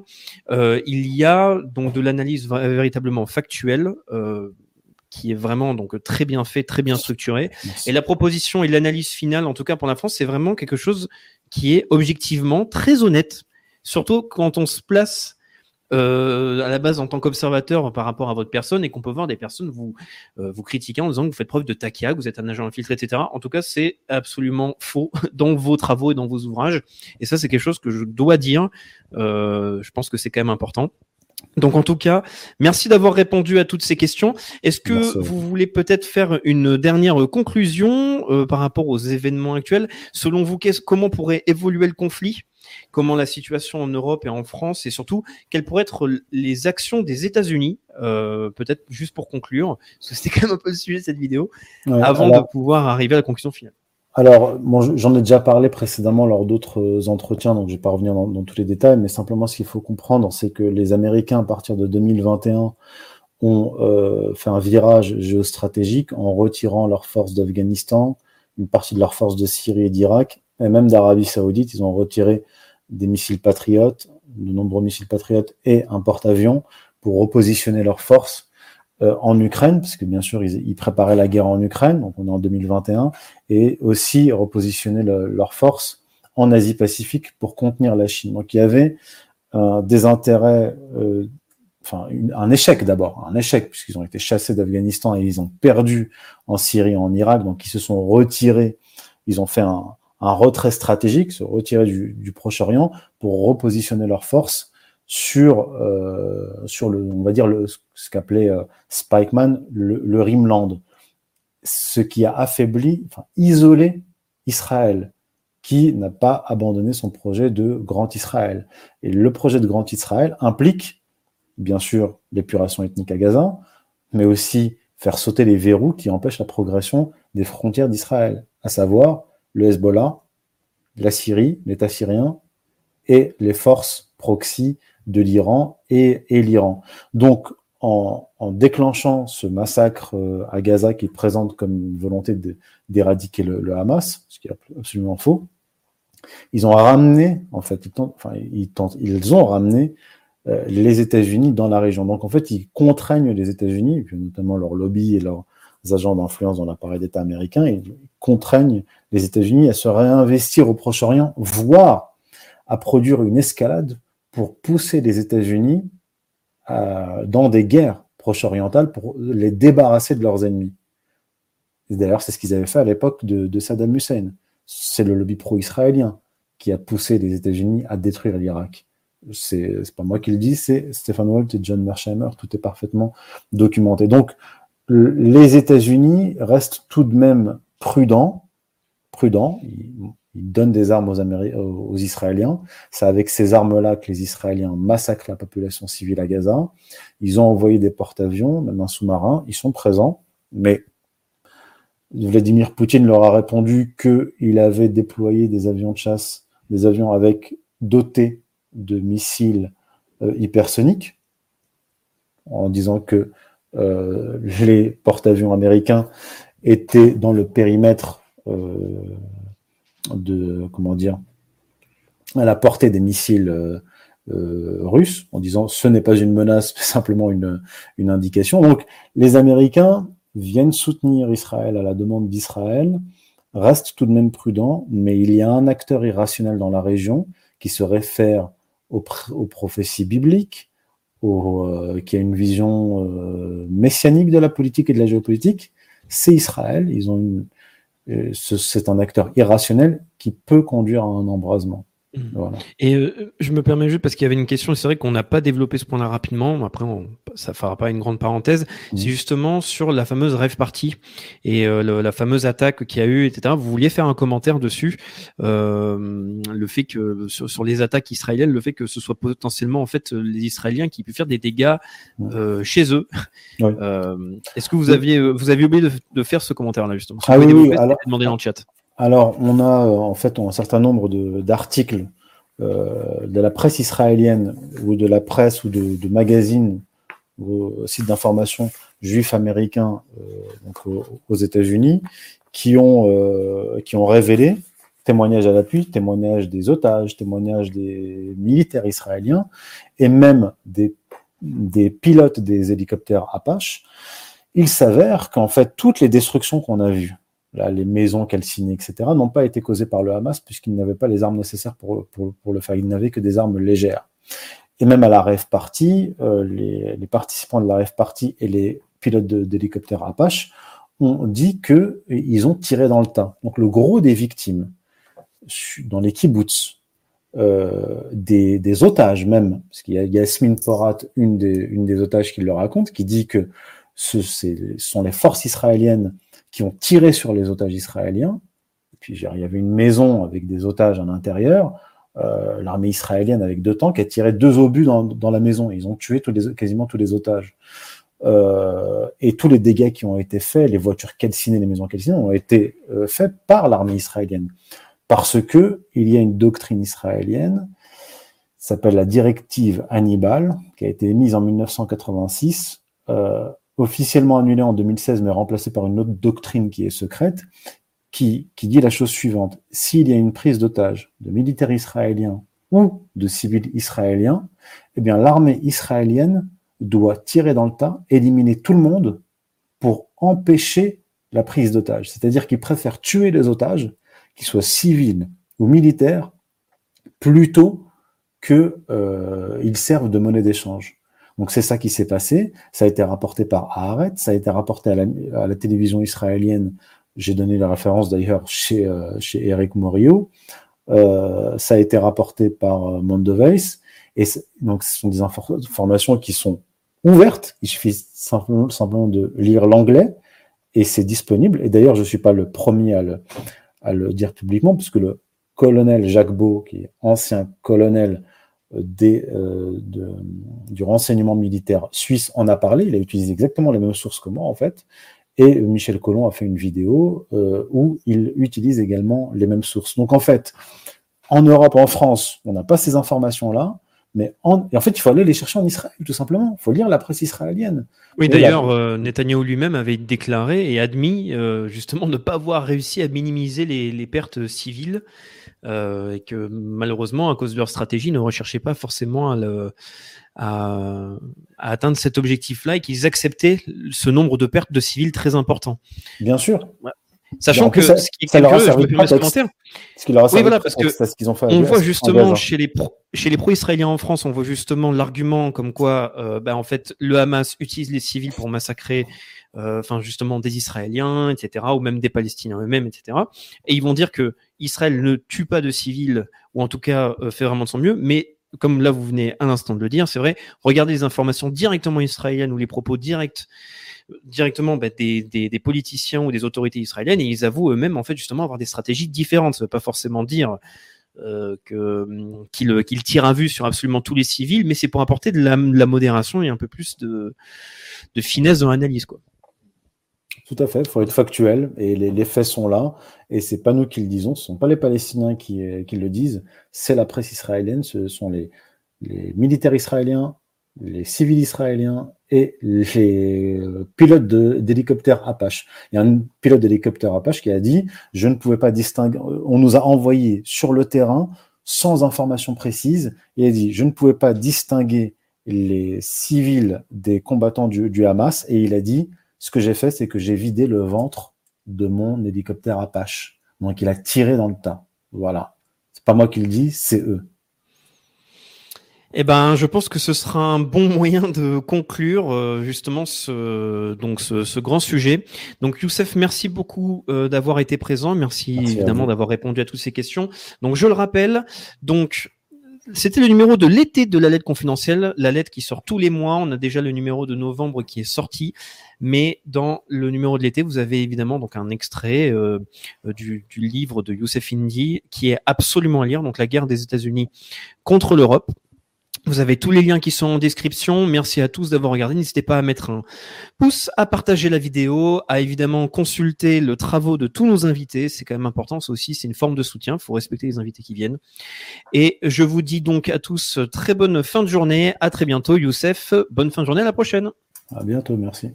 euh, il y a donc de l'analyse véritablement factuelle. Qui est vraiment donc très bien fait, très bien structuré. Merci. Et la proposition et l'analyse finale, en tout cas pour la France, c'est vraiment quelque chose qui est objectivement très honnête, surtout quand on se place euh, à la base en tant qu'observateur par rapport à votre personne et qu'on peut voir des personnes vous euh, vous critiquer en disant que vous faites preuve de taquia, que vous êtes un agent infiltré, etc. En tout cas, c'est absolument faux dans vos travaux et dans vos ouvrages. Et ça, c'est quelque chose que je dois dire. Euh, je pense que c'est quand même important. Donc en tout cas, merci d'avoir répondu à toutes ces questions. Est-ce que merci. vous voulez peut-être faire une dernière conclusion euh, par rapport aux événements actuels? Selon vous, comment pourrait évoluer le conflit? Comment la situation en Europe et en France Et surtout, quelles pourraient être les actions des États-Unis? Euh, Peut-être juste pour conclure, parce que c'était quand même un peu le sujet de cette vidéo, ouais, avant alors... de pouvoir arriver à la conclusion finale. Alors, bon, j'en ai déjà parlé précédemment lors d'autres entretiens, donc je ne vais pas revenir dans, dans, tous les détails, mais simplement ce qu'il faut comprendre, c'est que les Américains, à partir de 2021, ont euh, fait un virage géostratégique en retirant leurs forces d'Afghanistan, une partie de leurs forces de Syrie et d'Irak, et même d'Arabie Saoudite. Ils ont retiré des missiles patriotes, de nombreux missiles patriotes et un porte-avions pour repositionner leurs forces euh, en Ukraine, parce que bien sûr, ils, préparaient la guerre en Ukraine, donc on est en 2021, et aussi repositionner le, leurs forces en Asie-Pacifique pour contenir la Chine. Donc il y avait des intérêts, euh, enfin un échec d'abord, un échec, puisqu'ils ont été chassés d'Afghanistan et ils ont perdu en Syrie en Irak, donc ils se sont retirés, ils ont fait un, retrait stratégique, se retirer du Proche-Orient pour repositionner leurs forces sur euh, sur le on va dire le ce qu'appelait euh, Spikeman le, le Rimland. Ce qui a affaibli enfin isolé Israël qui n'a pas abandonné son projet de Grand Israël. Et le projet de Grand Israël implique bien sûr, l'épuration ethnique à Gaza, mais aussi faire sauter les verrous qui empêchent la progression des frontières d'Israël, à savoir le Hezbollah, la Syrie, l'État syrien et les forces proxy de l'Iran et, l'Iran. Donc, en, déclenchant ce massacre euh, à Gaza qui présente comme une volonté d'éradiquer le, Hamas, ce qui est absolument faux, ils ont ramené, en fait, ils, ils, ont ramené euh, les États-Unis dans la région. Donc, en fait, ils contraignent les États-Unis, notamment leur lobby et leurs agents d'influence dans l'appareil d'État américain, ils contraignent les États-Unis à se réinvestir au Proche-Orient, voire à produire une escalade pour pousser les États-Unis euh, dans des guerres proche-orientales pour les débarrasser de leurs ennemis. D'ailleurs, c'est ce qu'ils avaient fait à l'époque de, Saddam Hussein. C'est le lobby pro-israélien qui a poussé les États-Unis à détruire l'Irak. C'est pas moi qui le dis, c'est Stephen Walt et John Mersheimer. Tout est parfaitement documenté. Donc, les États-Unis restent tout de même prudents. Prudents donnent des armes aux, aux Israéliens. C'est avec ces armes-là que les Israéliens massacrent la population civile à Gaza. Ils ont envoyé des porte-avions, même un sous-marin. Ils sont présents, mais Vladimir Poutine leur a répondu qu'il avait déployé des avions de chasse, des avions avec dotés de missiles euh, hypersoniques, en disant que euh, les porte-avions américains étaient dans le périmètre euh, de comment dire à la portée des missiles euh, euh, russes en disant ce n'est pas une menace, mais simplement une, indication. Donc les Américains viennent soutenir Israël à la demande d'Israël, restent tout de même prudents, mais il y a un acteur irrationnel dans la région qui se réfère aux, aux prophéties bibliques, euh, qui a une vision messianique de la politique et de la géopolitique, c'est Israël. Ils ont c'est un acteur irrationnel qui peut conduire à un embrasement. Mmh. Et euh, je me permets juste parce qu'il y avait une question, c'est vrai qu'on n'a pas développé ce point-là rapidement, après on, ça fera pas une grande parenthèse, mmh. c'est justement sur la fameuse rêve party et euh, la fameuse attaque qu'il y a eu, etc. Vous vouliez faire un commentaire dessus, euh, le fait que sur, les attaques israéliennes, le fait que ce soit potentiellement en fait les Israéliens qui puissent faire des dégâts mmh. chez eux. Est-ce que vous aviez, vous aviez oublié de, faire ce commentaire-là justement? Ah, oui, oui, alors... demander dans le chat. Alors, on a euh, en fait un certain nombre d'articles euh, de la presse israélienne ou de la presse ou de, magazines ou sites d'information juifs américains euh, aux, États-Unis qui ont, qui ont révélé, témoignages à l'appui, témoignages des otages, témoignages des militaires israéliens et même des, des pilotes des hélicoptères Apache, il s'avère qu'en fait toutes les destructions qu'on a vues les maisons calcinées, etc., n'ont pas été causées par le Hamas puisqu'ils n'avaient pas les armes nécessaires pour, le faire. Ils n'avaient que des armes légères. Et même à la rêve party, euh, les, participants de la rêve party et les pilotes d'hélicoptères Apache ont dit qu'ils ont tiré dans le tas. Donc le gros des victimes dans les kibbutz, euh, des, otages même, parce qu'il y a Yasmine Porat, une des otages qui le raconte, qui dit que ce sont les forces israéliennes qui ont tiré sur les otages israéliens. Et puis il y avait une maison avec des otages à l'intérieur. Euh, l'armée israélienne avec deux tanks a tiré deux obus dans, dans la maison. Ils ont tué tous les, quasiment tous les otages. Euh, et tous les dégâts qui ont été faits, les voitures calcinées, les maisons calcinées, ont été euh, faits par l'armée israélienne. Parce que il y a une doctrine israélienne, s'appelle la directive Hannibal, qui a été émise en 1986, euh, officiellement annulée en 2016, mais remplacée par une autre doctrine qui est secrète, qui, qui dit la chose suivante. S'il y a une prise d'otage de militaires israéliens ou de civils israéliens, eh bien, l'armée israélienne doit tirer dans le tas, éliminer tout le monde pour empêcher la prise d'otage. C'est-à-dire qu'ils préfèrent tuer les otages, qu'ils soient civils ou militaires, plutôt qu'ils euh, servent de monnaie d'échange. Donc c'est ça qui s'est passé. Ça a été rapporté par Haaretz, ça a été rapporté à la, télévision israélienne. J'ai donné la référence d'ailleurs chez, euh, chez Eric Morio. Euh, ça a été rapporté par euh, Mondeweis. Et donc ce sont des informations qui sont ouvertes. Il suffit simplement, simplement de lire l'anglais et c'est disponible. Et d'ailleurs, je ne suis pas le premier à le, à le dire publiquement, puisque le colonel Jacques Beau, qui est ancien colonel des, du renseignement militaire suisse en a parlé. Il a utilisé exactement les mêmes sources que moi, en fait. Et Michel Collomb a fait une vidéo où il utilise également les mêmes sources. Donc, en fait, en Europe, en France, on n'a pas ces informations-là. Mais en, et en fait, il faut aller les chercher en Israël, tout simplement. Il faut lire la presse israélienne. Oui, d'ailleurs, euh, Netanyahou lui-même avait déclaré et admis euh, justement ne pas avoir réussi à minimiser les, les pertes civiles euh, et que malheureusement, à cause de leur stratégie, ne recherchaient pas forcément à, le, à, à atteindre cet objectif-là et qu'ils acceptaient ce nombre de pertes de civils très important. Bien sûr. Sachant que ça, ce qui est ça leur a curieux, je servi me de prétexte. commentaire, Ce qui leur a servi voilà, parce à ce qu'ils ont fait on voit en justement chez les pro, chez les pro-israéliens en France, on voit justement l'argument comme quoi, euh, bah, en fait, le Hamas utilise les civils pour massacrer, euh, enfin justement des Israéliens, etc., ou même des Palestiniens eux-mêmes, etc. Et ils vont dire que Israël ne tue pas de civils, ou en tout cas euh, fait vraiment de son mieux, mais comme là vous venez à l'instant de le dire, c'est vrai, regardez les informations directement israéliennes ou les propos directs directement bah, des, des, politiciens ou des autorités israéliennes et ils avouent eux-mêmes en fait justement avoir des stratégies différentes. Ça veut pas forcément dire euh, que qu'ils qu'ils tirent à vue sur absolument tous les civils, mais c'est pour apporter de la, de la modération et un peu plus de, de finesse dans l'analyse. Tout à fait, il faut être factuel et les, faits sont là. Et c'est pas nous qui le disons, ce sont pas les Palestiniens qui, euh, le disent, c'est la presse israélienne, ce sont les, militaires israéliens, les civils israéliens et les euh, pilotes d'hélicoptères Apache. Il y a un pilote d'hélicoptère Apache qui a dit Je ne pouvais pas distinguer, on nous a envoyés sur le terrain sans information précise. Il a dit Je ne pouvais pas distinguer les civils des combattants du Hamas. Et il a dit Ce que j'ai fait, c'est que j'ai vidé le ventre de mon hélicoptère Apache. Donc il a tiré dans le tas. Voilà. C'est pas moi qui le dis, c'est eux. Eh ben, je pense que ce sera un bon moyen de conclure euh, justement ce donc ce, ce grand sujet. Donc Youssef, merci beaucoup euh, d'avoir été présent. Merci, Merci évidemment d'avoir répondu à toutes ces questions. Donc je le rappelle, donc c'était le numéro de l'été de la lettre confidentielle, la lettre qui sort tous les mois. On a déjà le numéro de novembre qui est sorti, mais dans le numéro de l'été, vous avez évidemment donc un extrait euh, du, du livre de Youssef Indy qui est absolument à lire. Donc la guerre des États-Unis contre l'Europe. Vous avez tous les liens qui sont en description. Merci à tous d'avoir regardé. N'hésitez pas à mettre un pouce, à partager la vidéo, à évidemment consulter le travaux de tous nos invités. C'est quand même important. Ça aussi, c'est une forme de soutien. Il faut respecter les invités qui viennent. Et je vous dis donc à tous très bonne fin de journée. À très bientôt, Youssef. Bonne fin de journée. À la prochaine. À bientôt, merci.